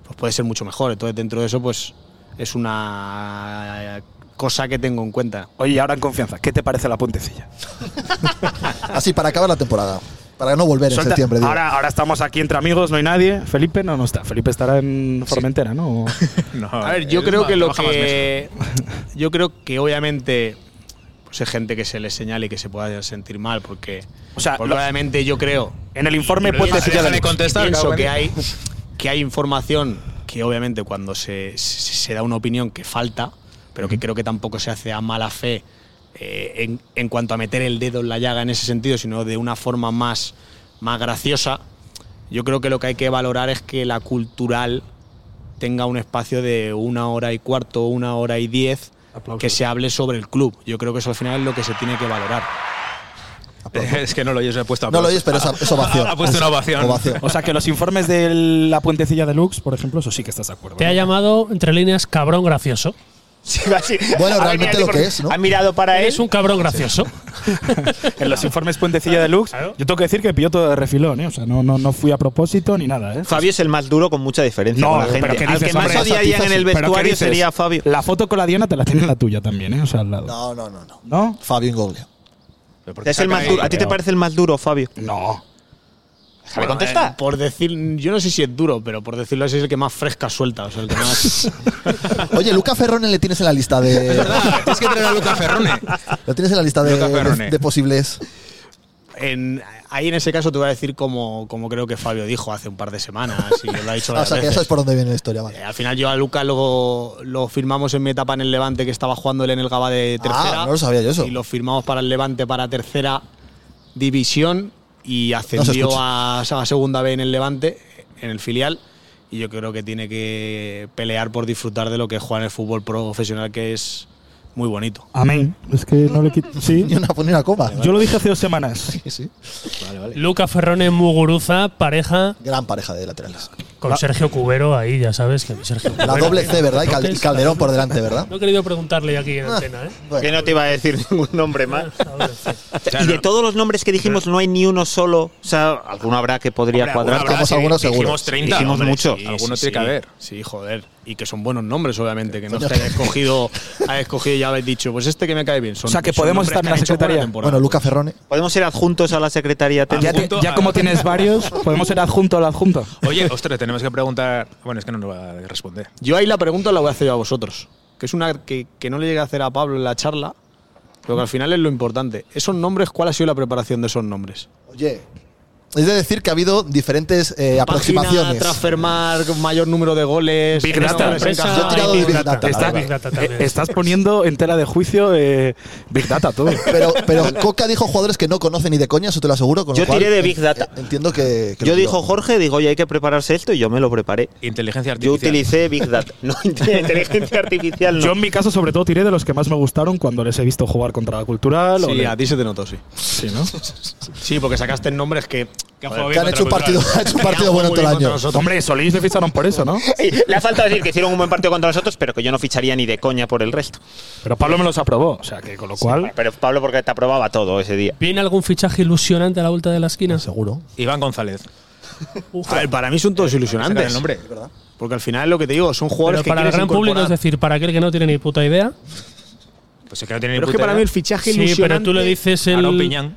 pues puede ser mucho mejor. Entonces, dentro de eso, pues es una cosa que tengo en cuenta. Oye, ahora en confianza, ¿qué te parece la puentecilla? Así, para acabar la temporada. Para no volver en septiembre, digo. ahora, ahora estamos aquí entre amigos, no hay nadie. Felipe no, no está. Felipe estará en Formentera, ¿no? A ver, yo creo que lo que. Yo creo que obviamente. Pues hay gente que se le señale y que se pueda sentir mal, porque. O sea, porque lo- obviamente yo creo. En el informe Pienso- puentecilla de déjame Lux. contestar, pienso que hay, que hay información que obviamente cuando se, se- se da una opinión que falta, pero que creo que tampoco se hace a mala fe eh, en, en cuanto a meter el dedo en la llaga en ese sentido, sino de una forma más, más graciosa. Yo creo que lo que hay que valorar es que la cultural tenga un espacio de una hora y cuarto, una hora y diez, que se hable sobre el club. Yo creo que eso al final es lo que se tiene que valorar. Es que no lo oyes, he puesto No lo aplausos. oyes, pero es, es ovación. Ha puesto una ovación. Ovación. O sea, que los informes de la puentecilla de Lux, por ejemplo, eso sí que estás de acuerdo. Te ha llamado, entre líneas, cabrón gracioso. Bueno, Ha realmente lo que es, ¿no? Ha mirado para él. Eres un cabrón gracioso. En los informes puentecilla de Lux, Claro. yo tengo que decir que pilló todo de refilón, ¿eh? O sea, no, no, no fui a propósito ni nada, ¿eh? Fabio es el más duro con mucha diferencia No, con la pero gente. ¿qué Al dices, que más odiarían en el ¿Pero qué vestuario sería Fabio. La foto con la Diana te la tiene en la tuya también, ¿eh? O sea, al lado. No, no, no, no. ¿No? Fabio Ingoglio. Pero ¿por qué Es el más duro. ¿A ti te parece el más duro, Fabio? No. Déjame contestar. Eh, por decir, yo no sé si es duro, pero por decirlo así es el que más fresca suelta, o sea, el que más. Oye, Luca Ferrone le tienes en la lista de. verdad, tienes que traer a Luca Ferrone. Lo tienes en la lista de, de posibles. En, ahí en ese caso te voy a decir como, como creo que Fabio dijo hace un par de semanas y lo ha dicho o sea, que ya sabes por dónde viene la historia, vale. Eh, al final yo a Luca lo, lo firmamos en mi etapa en el Levante que estaba jugando él en el Gaba de tercera. Ah, no lo sabía yo eso. Y lo firmamos para el Levante para tercera división y ascendió a, a segunda B en el Levante, en el filial. Y yo creo que tiene que pelear por disfrutar de lo que jugar en el fútbol profesional, que es muy bonito. Amén. Es que no le quito. Sí. Ni una, ni una coma. Yo lo dije hace dos semanas. Sí, sí. Luca Ferrone Muguruza, pareja Gran pareja de laterales. Con Sergio Cubero ahí, ya sabes que Sergio La Cubero- doble C, ¿verdad? Y, Cal- y Calderón por delante, ¿verdad? No he querido preguntarle aquí en antena, ¿eh? Bueno. Que no te iba a decir ningún nombre más. C. y de todos los nombres que dijimos, no hay ni uno solo. O sea, alguno habrá que podría Hombre, cuadrar. habrá, sí, algunos seguro. Dijimos 30. Dijimos hombre, mucho. sí, alguno tiene que haber. Sí, joder. Y que son buenos nombres, obviamente. Que no es que haya escogido, haya escogido y ya habéis dicho, pues este que me cae bien. Son, O sea, que podemos estar en la secretaría. Bueno, Luca Ferrone. Podemos ser adjuntos a la secretaría Ya, técnica. te- Adjunto ya como tienes varios, podemos ser adjunto al adjunto. Oye, ostras, tenemos que preguntar. Bueno, es que no nos va a responder. Yo ahí la pregunta la voy a hacer yo a vosotros. Que es una que, que no le llegué a hacer a Pablo en la charla, pero que al final es lo importante. Esos nombres, ¿cuál ha sido la preparación de esos nombres? Oye, es de decir que ha habido diferentes eh, aproximaciones. Transfermarkt, mayor número de goles. Big Data. Yo he tirado de Big Data. Está Big. Data. Eh, estás poniendo en tela de juicio eh, Big Data todo. Pero, pero Coca dijo jugadores que no conoce ni de coña, eso te lo aseguro. con lo Yo cual, tiré de Big Data. eh, Entiendo que. que Yo dijo. Jorge, digo, oye, hay que prepararse esto y yo me lo preparé. Inteligencia Yo artificial. utilicé Big Data. No, inteligencia artificial no. Yo en mi caso sobre todo tiré de los que más me gustaron cuando les he visto jugar contra la cultural. Sí, a ti se te notó, sí. Sí, ¿no? Sí, porque sacaste nombres que. Que han joder, jugado Que bien han hecho un partido, han hecho un partido bueno todo el año. contra nosotros. Hombre, Solís le ficharon por eso, ¿no? Le ha faltado decir que hicieron un buen partido contra nosotros, pero que yo no ficharía ni de coña por el resto. Pero Pablo me los aprobó, o sea que con lo cual. Pero Pablo, porque te aprobaba todo ese día. ¿Viene algún fichaje ilusionante a la vuelta de la esquina? Seguro. Iván González. A ver, para mí son todos Sacar ilusionantes. el nombre. Porque al final lo que te digo, son Pero jugadores que para el gran público, es decir, para aquel que no tiene ni puta idea. Pues es que no tiene ni Pero es que puta para idea. mí el fichaje Sí, ilusionante. pero tú le dices el. Piñán.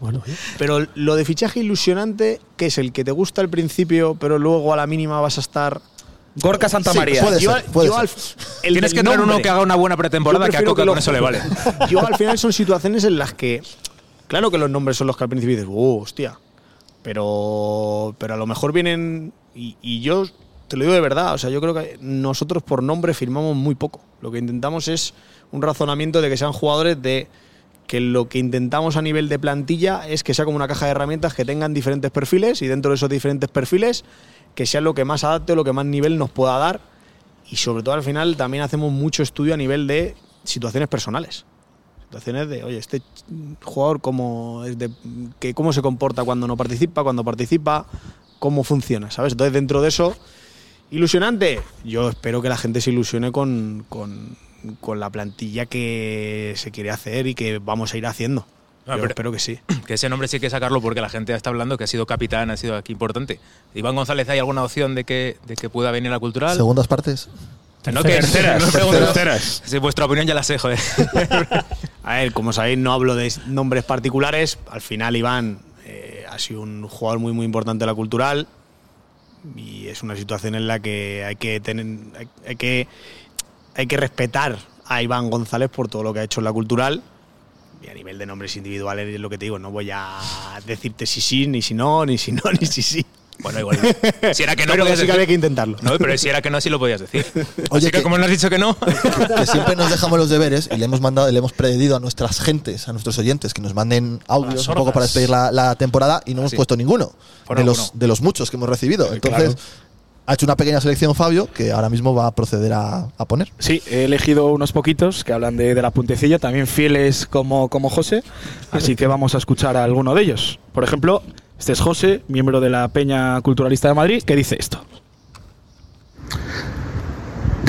Bueno. Pero lo de fichaje ilusionante, que es el que te gusta al principio, pero luego a la mínima vas a estar. Gorka Santa Sí, María. puede Yo ser, al- puede yo ser. al- el Tienes que tener uno que haga una buena pretemporada que a Coca lo- con eso le vale. Yo al final son situaciones en las que. Claro que los nombres son los que al principio dices, oh, hostia. Pero. Pero a lo mejor vienen. Y, y yo te lo digo de verdad. O sea, yo creo que nosotros por nombre firmamos muy poco. Lo que intentamos es un razonamiento de que sean jugadores de. Que lo que intentamos a nivel de plantilla es que sea como una caja de herramientas que tengan diferentes perfiles y dentro de esos diferentes perfiles que sea lo que más adapte o lo que más nivel nos pueda dar. Y sobre todo al final también hacemos mucho estudio a nivel de situaciones personales. Situaciones de, oye, este jugador cómo, es de, que, cómo se comporta cuando no participa, cuando participa, cómo funciona, ¿sabes? Entonces dentro de eso, ilusionante. Yo espero que la gente se ilusione con, con, con la plantilla que se quiere hacer y que vamos a ir haciendo. Ah, Yo espero que sí. Que ese nombre sí hay que sacarlo porque la gente está hablando que ha sido capitán, ha sido aquí importante. Iván González, ¿hay alguna opción de que, de que pueda venir a la cultural? Segundas partes. No, que- Terceras, no terceras. Sí, vuestra opinión ya la sé, joder. A ver, como sabéis, no hablo de nombres particulares. Al final, Iván eh, ha sido un jugador muy, muy importante de la cultural. Y es una situación en la que hay que tener. Hay, hay que, hay que respetar a Iván González por todo lo que ha hecho en la cultural. Y a nivel de nombres individuales, es lo que te digo, no voy a decirte si sí, ni si no, ni si no, ni si sí. Bueno, igual. Si era que no, Pero podías sí que había que intentarlo. No, pero si era que no, sí lo podías decir. Oye, Así que, que- como no has dicho que no. que siempre nos dejamos los deberes y le hemos mandado, le hemos pedido a nuestras gentes, a nuestros oyentes, que nos manden audios un poco para despedir la, la temporada y no hemos sí. puesto ninguno de, los, de los muchos que hemos recibido. Entonces, ha hecho una pequeña selección Fabio que ahora mismo va a proceder a, poner. Sí, he elegido unos poquitos que hablan de, de la puentecilla, también fieles como, como José, así que vamos a escuchar a alguno de ellos. Por ejemplo, este es José, miembro de la Peña Culturalista de Madrid, que dice esto.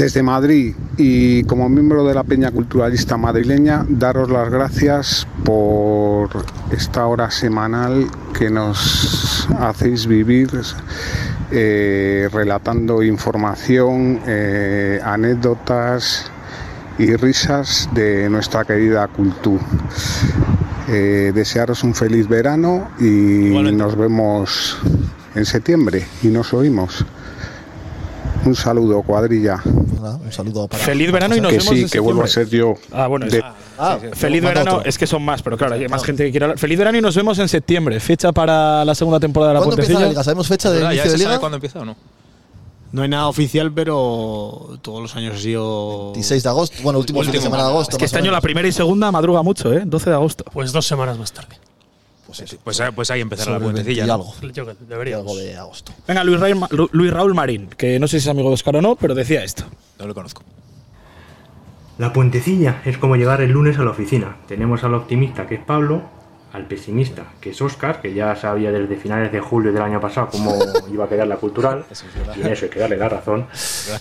Desde Madrid y como miembro de la Peña Culturalista madrileña, daros las gracias por esta hora semanal que nos hacéis vivir eh, relatando información, eh, anécdotas y risas de nuestra querida cultura. Eh, desearos un feliz verano y nos vemos en septiembre y nos oímos. Un saludo, cuadrilla. Nada, un saludo para. Feliz verano y nos que vemos sí, en que vuelvo a septiembre. ser yo. Ah, bueno, De- es- Ah, Feliz verano, otro. es que son más, pero claro, hay más gente que quiere hablar. Feliz verano y nos vemos en septiembre, fecha para la segunda temporada de la ¿Cuándo empieza la liga? ¿Sabemos fecha de ¿Verdad? ¿Ya inicio de liga? cuándo empieza o no? No hay nada oficial, pero todos los años ha sido. 16 de agosto, bueno, último, fin de Último. semana de agosto. Es que este año la primera y segunda madruga mucho, ¿eh? 12 de agosto. Pues dos semanas más tarde. Pues, eh, pues ahí empezará la puentecilla. 20 y ¿no? algo. Yo deberíamos. algo de agosto. Venga, Luis, Raúl, Luis Raúl Marín, que no sé si es amigo de Oscar o no, pero decía esto. No lo conozco. La puentecilla es como llegar el lunes a la oficina. Tenemos al optimista, que es Pablo, al pesimista, que es Óscar, que ya sabía desde finales de julio del año pasado cómo iba a quedar la cultural, y en eso hay que darle la razón.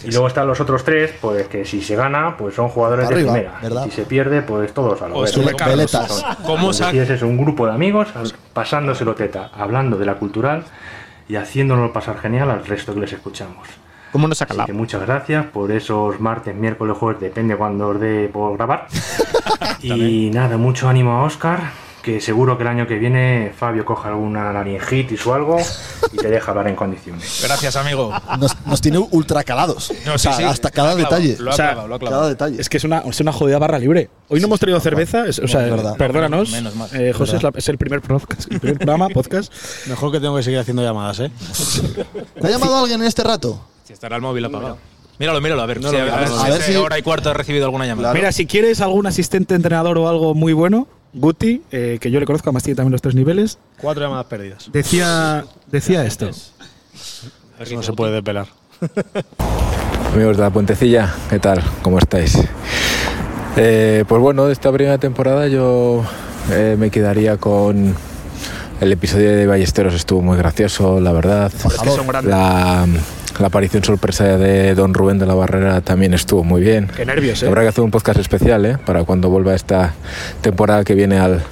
Y luego están los otros tres, pues que si se gana, pues son jugadores Arriba, de primera. si se pierde, pues todos a Pues, vez. Carlos. ¿Cómo es eso, un grupo de amigos pasándoselo teta, hablando de la cultural y haciéndonos pasar genial al resto que les escuchamos. ¿Cómo nos Así que muchas gracias por esos martes, miércoles, jueves, depende cuando os dé por grabar. y nada, mucho ánimo a Oscar, que seguro que el año que viene Fabio coja alguna laringitis o algo y te deja hablar en condiciones. Gracias, amigo. Nos, nos tiene ultra calados. No, O sea, sí, sí. hasta cada detalle. Lo ha clavado, lo ha Cada clavado. detalle. Es que es una, es una jodida barra libre. Hoy no hemos traído cerveza, es- o sea, Es verdad. perdónanos. Menos mal. Eh, José es, la- es el primer, podcast, el primer programa, podcast. Mejor que tengo que seguir haciendo llamadas, ¿eh? ¿Te ha llamado alguien en este rato? Si estará el móvil apagado. Míralo, míralo, a ver, No si lo a, a ver A ver si- hora y cuarto ha recibido alguna llamada. Mira, si quieres algún asistente entrenador o algo muy bueno, Guti, eh, que yo le conozco, además tiene también los tres niveles, Cuatro llamadas perdidas. decía, decía esto. Eso no se puede desvelar. Amigos de la Puentecilla, ¿qué tal? ¿Cómo estáis? Eh, pues bueno, de esta primera temporada yo eh, me quedaría con el episodio de Ballesteros, estuvo muy gracioso, la verdad. Es que son grandes. La, la aparición sorpresa de Don Rubén de la Barrera también estuvo muy bien. Qué nervios, ¿eh? Habrá que hacer un podcast especial ¿eh? para cuando vuelva esta temporada que viene al,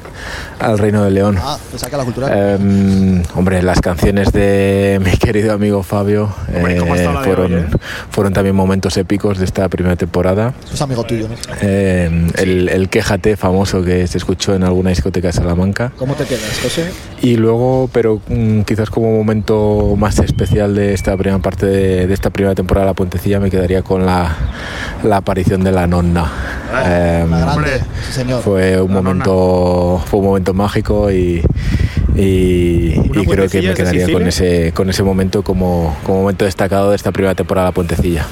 al Reino de León. Ah, te saca la cultural. Eh, hombre, las canciones de mi querido amigo Fabio Hombre, ¿cómo ha eh, fueron, hoy, eh? fueron también momentos épicos de esta primera temporada. Es amigo tuyo, ¿no? Eh, el, el quéjate famoso que se escuchó en alguna discoteca de Salamanca. ¿Cómo te quedas, José? Y luego, pero mm, quizás como momento más especial de esta primera parte de, de esta primera temporada de La Puentecilla, me quedaría con la, la aparición de la nonna. Eh, La grande. señor. fue un La momento fue un momento mágico y, y, y creo que me quedaría con ese con ese momento como, como momento destacado de esta primera temporada de Puentecilla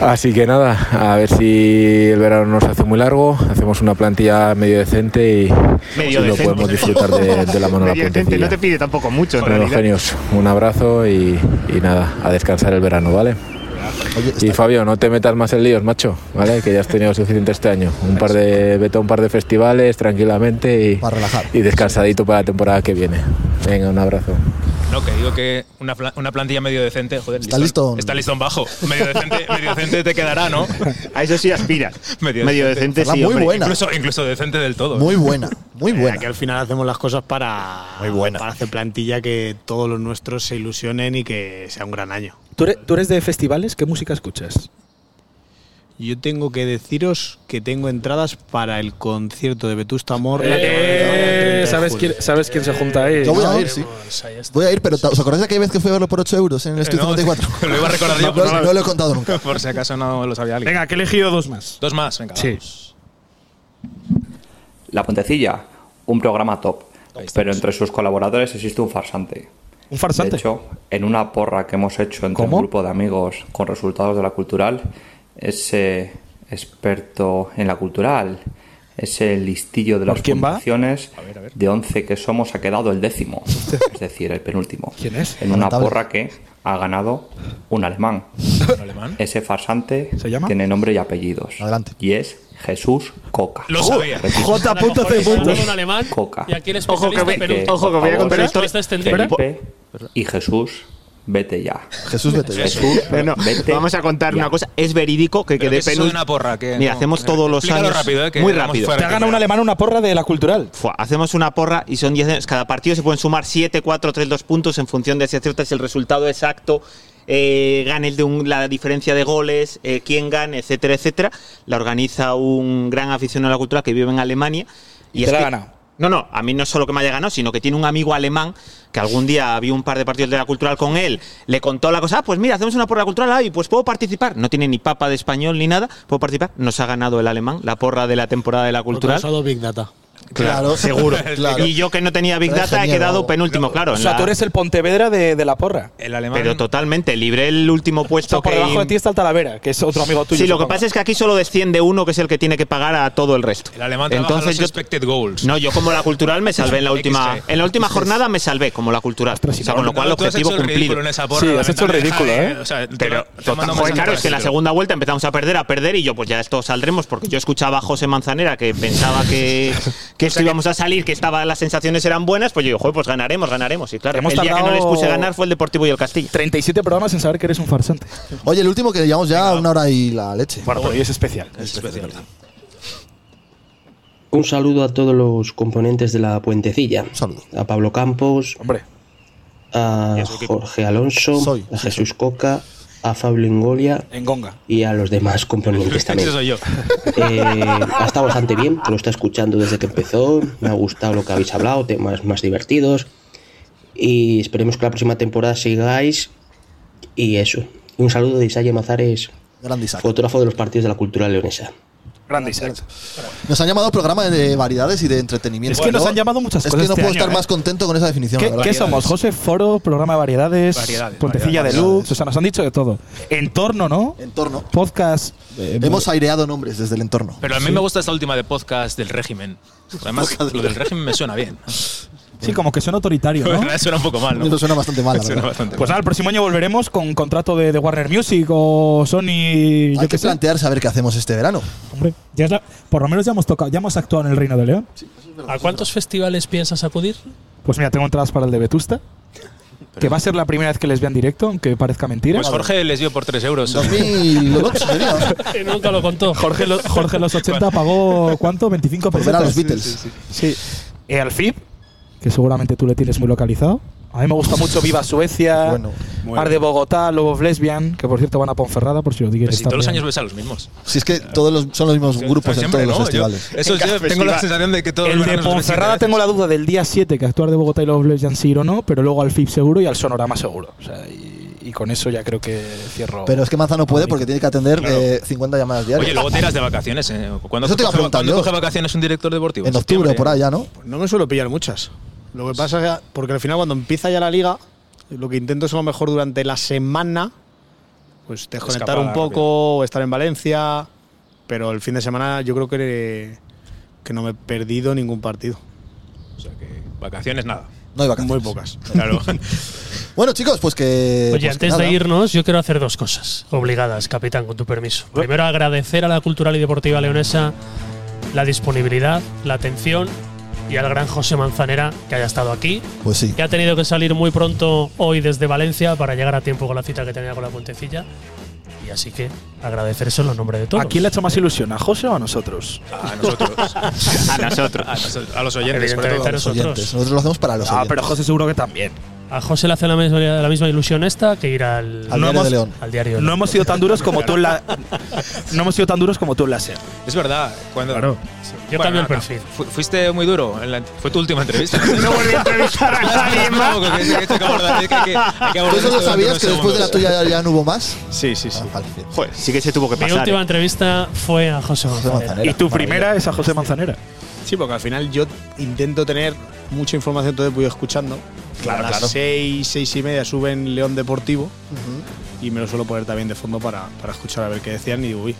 Así que nada, a ver si el verano nos hace muy largo, hacemos una plantilla medio decente y, Medio y lo podemos disfrutar de, de la mano a la Medio decente, puentecilla. no te pide tampoco mucho, en Bueno, realidad. genios, un abrazo y, y nada, a descansar el verano, ¿vale? y Fabio, no te metas más en líos, macho, ¿vale? Que ya has tenido suficiente este año. Un par de, vete a un par de festivales tranquilamente y, Para relajar. y descansadito para la temporada que viene. Venga, un abrazo. No, que digo que una, una plantilla medio decente, joder, Está listón- listón. Está listón bajo. Medio decente, medio decente te quedará, ¿no? A eso sí aspiras. Medio, Medio decente, sí, muy hombre. buena. Incluso, incluso decente del todo. Muy buena, muy buena. Aquí al final hacemos las cosas para, para hacer plantilla que todos los nuestros se ilusionen y que sea un gran año. ¿Tú eres, tú eres de festivales? ¿Qué música escuchas? Yo tengo que deciros que tengo entradas para el concierto de Vetusta Morla. Eh, que va a celebrar el 30 de ¿sabes, quién, ¿Sabes quién se junta ahí? Yo voy a ir, sí. Voy a ir, pero ¿os acordáis de aquella vez que fui a verlo por 8 euros en el Estudio no, 54? Lo iba a recordar yo. No, lo he contado nunca. Por si acaso no lo sabía alguien. Venga, que he elegido dos más. Dos más, venga. Sí. vamos. La Puentecilla, un programa top, pero entre sus colaboradores existe un farsante. ¿Un farsante? De hecho, en una porra que hemos hecho entre ¿Cómo? un grupo de amigos con resultados de la cultural, ese experto en la cultural, ese listillo de ¿Por las puntuaciones, de 11 que somos ha quedado el décimo, es decir, el penúltimo. ¿Quién es? En una porra que ha ganado un alemán. ¿Un alemán? Ese farsante ¿Se llama? tiene nombre y apellidos. Adelante. Y es Jesús Coca. Lo sabía. Un alemán. Coca. Y aquí el Ojo que, ojo que voy a contar. Felipe y Jesús, vete ya. Jesús, vete ya. Jesús, Bueno, vete vamos a contar ya. una cosa. Es verídico que quedé que penúltimo. una porra. Que Mira, no- hacemos todos los años. rápido, eh, que muy rápido. Te ha ganado un alemán una porra de la cultural. Fua, hacemos una porra y son 10 años. Cada partido se pueden sumar 7, 4, 3, 2 puntos en función de si aciertas el resultado exacto, eh, ganes de un- la diferencia de goles, eh, quién gane, etcétera, etcétera. La organiza un gran aficionado a la cultura que vive en Alemania. Y te la ganado. No, no, a mí no es solo que me haya ganado, sino que tiene un amigo alemán que algún día había un par de partidos de la cultural con él, le contó la cosa, ah, pues mira, hacemos una porra cultural, ah, y pues puedo participar. No tiene ni papa de español ni nada, puedo participar. Nos ha ganado el alemán, la porra de la temporada de la cultural. Big Data. Claro, seguro. Claro. Y yo que no tenía Big Pero Data he quedado penúltimo, claro. O sea, la- tú eres el Pontevedra de, de la porra. El alemán. Pero totalmente, libré el último O puesto sea, por que... debajo de ti está el Talavera, que es otro amigo tuyo. Sí, lo que pasa es que aquí solo desciende uno, que es el que tiene que pagar a todo el resto. el alemán Entonces los yo... expected goals. No, yo como la cultural me salvé en la última... En la última jornada me salvé como la cultural. O sea, con lo cual has objetivo el cumplido. porra, Sí, has hecho el ridículo, ¿eh? O sea, te Pero, claro, es que en la segunda vuelta empezamos a perder, a perder, y yo pues ya esto saldremos, porque yo escuchaba a José Manzanera que pensaba que, que esto íbamos a salir, que estaba, las sensaciones eran buenas, pues yo digo, joder, pues ganaremos, ganaremos. Y claro, Hemos el día que no les puse ganar fue el Deportivo y el Castilla. 37 programas en saber que eres un farsante. Oye, el último que llevamos ya una hora y la leche. Bueno, pero hoy es especial. Es especial. Un saludo a todos los componentes de la puentecilla. Un saludo. A Pablo Campos, Hombre, a Jorge Alonso, Soy, a Jesús Coca, a Fabio Ingolia en Gonga. y a los demás componentes también. Ese soy yo. Eh, ha estado bastante bien, lo está escuchando desde que empezó. Me ha gustado lo que habéis hablado, temas más divertidos. Y esperemos que la próxima temporada sigáis. Y eso. Un saludo de Isaya Mazares, fotógrafo de los partidos de la cultura leonesa. Isaac. Nos han llamado programa de variedades y de entretenimiento. Es que nos han llamado muchas Es cosas que no este puedo año, estar ¿eh? más contento con esa definición. ¿Qué, somos? José Foro, programa de variedades, Variedades, Puentecilla variedades. Deluxe, o sea, nos han dicho de todo. Entorno, ¿no? Entorno. Podcast. eh, Hemos aireado nombres desde el entorno. Pero a mí me gusta esta última de podcast del régimen. Además, lo del régimen me suena bien. Sí, como que suena autoritario, suena un poco mal, ¿no? Eso suena bastante mal, la Suena bastante Pues nada, el próximo año volveremos con contrato de, de Warner Music o Sony. Hay Yo que sé. plantear saber qué hacemos este verano. Hombre, ya es la- por lo menos ya hemos tocado, ya hemos actuado en el Reino de León. ¿A cuántos festivales piensas acudir? Pues mira, tengo entradas para el de Vetusta. Que va a ser la primera vez que les vean directo, aunque parezca mentira. Pues Jorge les dio por 3 euros. 2008 sería. Que nunca lo contó. Jorge, lo- Jorge los 80 pagó ¿cuánto? 25 Por ver a pesetas. los Beatles. Sí. Eh, al FIP, que seguramente tú le tienes muy localizado. A mí me gusta mucho Viva Suecia, Bueno, Ar de Bogotá, Lobos Lesbian, que por cierto van a Ponferrada, por si lo quieres si todos los años ves a los mismos. Si es que todos los- son los mismos grupos en Siempre, todos los festivales. Yo- eso En yo tengo la sensación de que todos El los de Ponferrada tengo la duda del día 7 que actuar de Bogotá y Lobos Lesbian sí ir o no, pero luego al FIP seguro y al Sonorama seguro. O sea, y, y con eso ya creo que cierro. Pero es que Manza no puede porque tiene que atender eh, 50 llamadas diarias. Oye, luego te irás de vacaciones. ¿eh? ¿Cuándo, Eso te coge, ¿cuándo coge vacaciones un director deportivo? en octubre por allá, ¿no? Pues no me suelo pillar muchas. Lo que pasa es que, porque al final cuando empieza ya la liga, lo que intento es a lo mejor durante la semana, pues desconectar Escapada un poco o estar en Valencia, pero el fin de semana yo creo que, que no me he perdido ningún partido. O sea que vacaciones nada. No hay vacaciones. Muy pocas. Claro. Bueno, chicos, pues que. Oye, pues que antes de irnos, yo quiero hacer dos cosas obligadas, capitán, con tu permiso. Primero, agradecer a la Cultural y Deportiva Leonesa la disponibilidad, la atención y al gran José Manzanera que haya estado aquí, Pues sí. que ha tenido que salir muy pronto hoy desde Valencia para llegar a tiempo con la cita que tenía con la Puentecilla. Y así que agradecérselo en nombre de todos. ¿A quién le ha hecho más ilusión? ¿A José o a nosotros? A nosotros. A nosotros. A, los oyentes, sobre Evidentemente todo. a Los nosotros. oyentes. Nosotros lo hacemos para los Ah, oyentes. pero José seguro que también. A José le hace la misma, la misma ilusión esta que ir al, Al No Diario hemos- de León. al diario. No León. hemos sido tan duros como tú en la. No hemos sido tan duros como tú en la SER. Es verdad. Cuando, Claro. Yo Bueno, cambio el no, no. perfil. Fu- Fuiste muy duro. en la- fue tu última entrevista. No volví a entrevistar a nadie más. No, ¿Tú eso lo sabías que después de la tuya ya, ya no hubo más? Sí, sí, sí. Ah. Joder, sí que se tuvo que Mi pasar. última ¿eh? entrevista fue a José José Manzanera. Manzanera. Y tu Maravilla. primera es a José Manzanera. Sí, porque al final yo intento tener mucha información, todo voy escuchando. Claro, a las claro. seis, seis y media suben León Deportivo y me lo suelo poner también de fondo para, para escuchar a ver qué decían y digo, uy,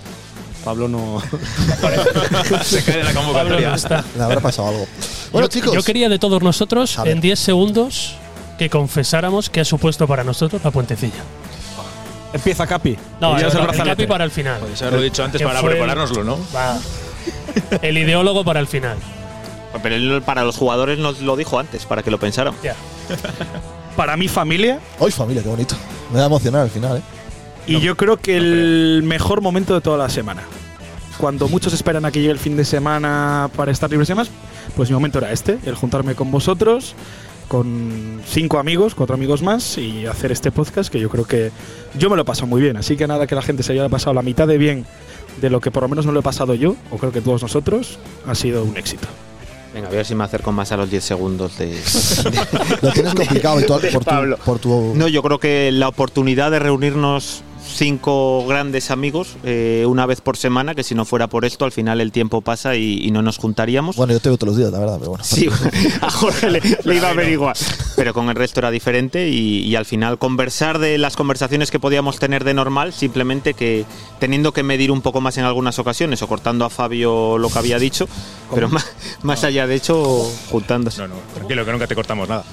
Pablo no. Se cae de la convocatoria. no está. Le habrá pasado algo. Bueno, yo, chicos. yo quería de todos nosotros, en 10 segundos, que confesáramos qué ha supuesto para nosotros la puentecilla. Empieza Capi. No, el. Capi para el final. Podéis haberlo dicho antes para preparárnoslo, ¿no? Va. El ideólogo para el final. Pero él para los jugadores nos lo dijo antes, para que lo pensaran. Ya. Para mi familia. Hoy familia, qué bonito. Me va a emocionar al final, ¿eh? Y yo creo que el mejor momento de toda la semana. Cuando muchos esperan a que llegue el fin de semana para estar libres y demás, pues mi momento era este, el juntarme con vosotros, con cinco amigos, cuatro amigos más, y hacer este podcast que yo creo que yo me lo he pasado muy bien. Así que nada que la gente se haya pasado la mitad de bien de lo que por lo menos me lo he pasado yo, o creo que todos nosotros, ha sido un éxito. Venga, a ver si me acerco más a los 10 segundos de. Lo tienes complicado y tú- de por, tu, Pablo. por tu. No, yo creo que la oportunidad de reunirnos cinco grandes amigos eh, una vez por semana, que si no fuera por esto, al final el tiempo pasa y, y no nos juntaríamos. Bueno, yo te veo todos los días, la verdad, pero bueno. Sí, a Jorge le, le iba a ver igual. Pero con el resto era diferente y, y al final conversar de las conversaciones que podíamos tener de normal, simplemente que teniendo que medir un poco más en algunas ocasiones o cortando a Fabio lo que había dicho, pero más, más allá de hecho, juntándose. No, no, tranquilo, que nunca te cortamos nada.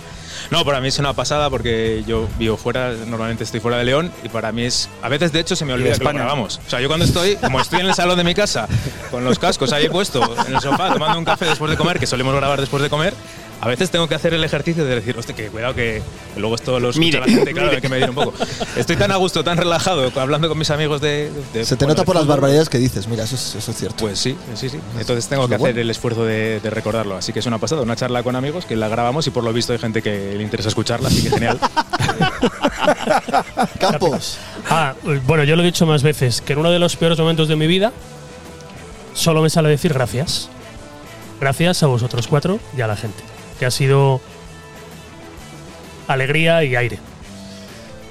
No, para mí es una pasada porque yo vivo fuera, normalmente estoy fuera de León y para mí es. A veces, de hecho, se me olvida que España. grabamos. O sea, yo cuando estoy, como estoy en el salón de mi casa, con los cascos ahí puesto, en el sofá, tomando un café después de comer, que solemos grabar después de comer, a veces tengo que hacer el ejercicio de decir, hostia, que cuidado que luego esto lo escucha Mire, la gente, claro, mire. hay que medir un poco. Estoy tan a gusto, tan relajado, hablando con mis amigos de. de- Se te bueno, nota por las barbaridades que dices, mira, eso es, eso es cierto. Pues sí, sí, sí. Entonces tengo es que hacer bueno. el esfuerzo de, de recordarlo. Así que es una pasada, una charla con amigos que la grabamos y por lo visto hay gente que le interesa escucharla, así que genial. Campos. Ah, bueno, yo lo he dicho más veces, que en uno de los peores momentos de mi vida solo me sale decir gracias. Gracias a vosotros cuatro y a la gente, que ha sido alegría y aire.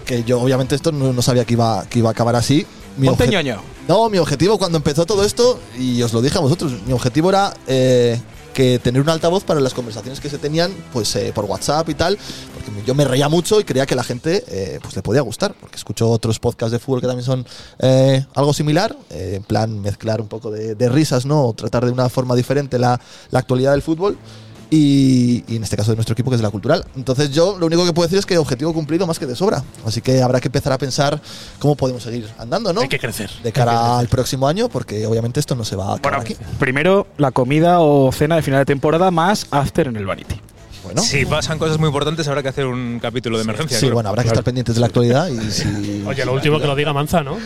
Que yo, obviamente, esto no, no sabía que iba, que iba a acabar así. Mi Ponte ñoño. No, mi objetivo cuando empezó todo esto, y os lo dije a vosotros, mi objetivo era eh, que tener un altavoz para las conversaciones que se tenían pues eh, por WhatsApp y tal, porque yo me reía mucho y creía que la gente eh, pues le podía gustar, porque escucho otros podcasts de fútbol que también son eh, algo similar, eh, en plan mezclar un poco de, de risas, ¿no? O tratar de una forma diferente la, la actualidad del fútbol. Y, y en este caso de nuestro equipo que es la cultural. Entonces yo lo único que puedo decir es que objetivo cumplido más que de sobra. Así que habrá que empezar a pensar cómo podemos seguir andando, ¿no? Hay que crecer. de cara al próximo año, porque obviamente esto no se va a acabar aquí. Primero, la comida o cena de final de temporada más after en el Vanity. Bueno, Si pasan cosas muy importantes, habrá que hacer un capítulo de emergencia. sí, creo. bueno, habrá que estar pendientes de la actualidad y si. Oye, lo último que lo diga Manza, ¿no?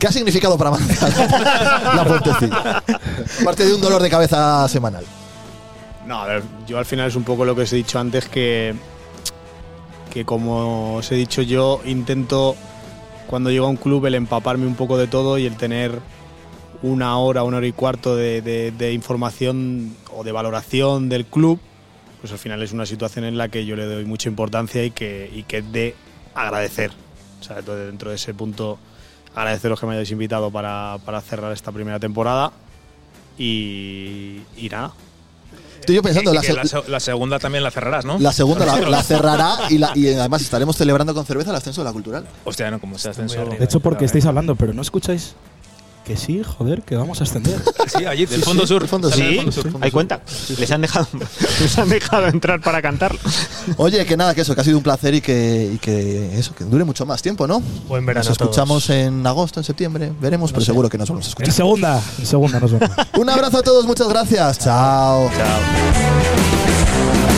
¿Qué ha significado para Manza la puentecilla? Aparte de un dolor de cabeza semanal. No, a ver, yo al final es un poco lo que os he dicho antes, que, que como os he dicho yo, intento cuando llego a un club el empaparme un poco de todo y el tener una hora, una hora y cuarto de, información o de valoración del club, pues al final es una situación en la que yo le doy mucha importancia y que, y que es de agradecer. O dentro de ese punto, agradeceros que me hayáis invitado para, para cerrar esta primera temporada y, y nada, Estoy yo pensando, Y la, la, se- la segunda también la cerrarás, ¿no? la segunda la, la cerrará y, la- y además estaremos celebrando con cerveza el ascenso de la cultural. Hostia, no, como sea ascenso. De hecho, porque estáis hablando, pero no escucháis que sí, joder, que vamos a ascender. Sí, allí, del fondo sur. fondo del Sí, fondo sur. hay cuenta. Les han dejado, les han dejado entrar para cantarlo. Oye, que nada, que eso, que ha sido un placer y que, y que eso, que dure mucho más tiempo, ¿no? Buen verano Nos todos. escuchamos en agosto, en septiembre, veremos, pero seguro que nos vamos a En escuchar. segunda, en segunda nos vemos. Un abrazo a todos, muchas gracias. Chao. Chao.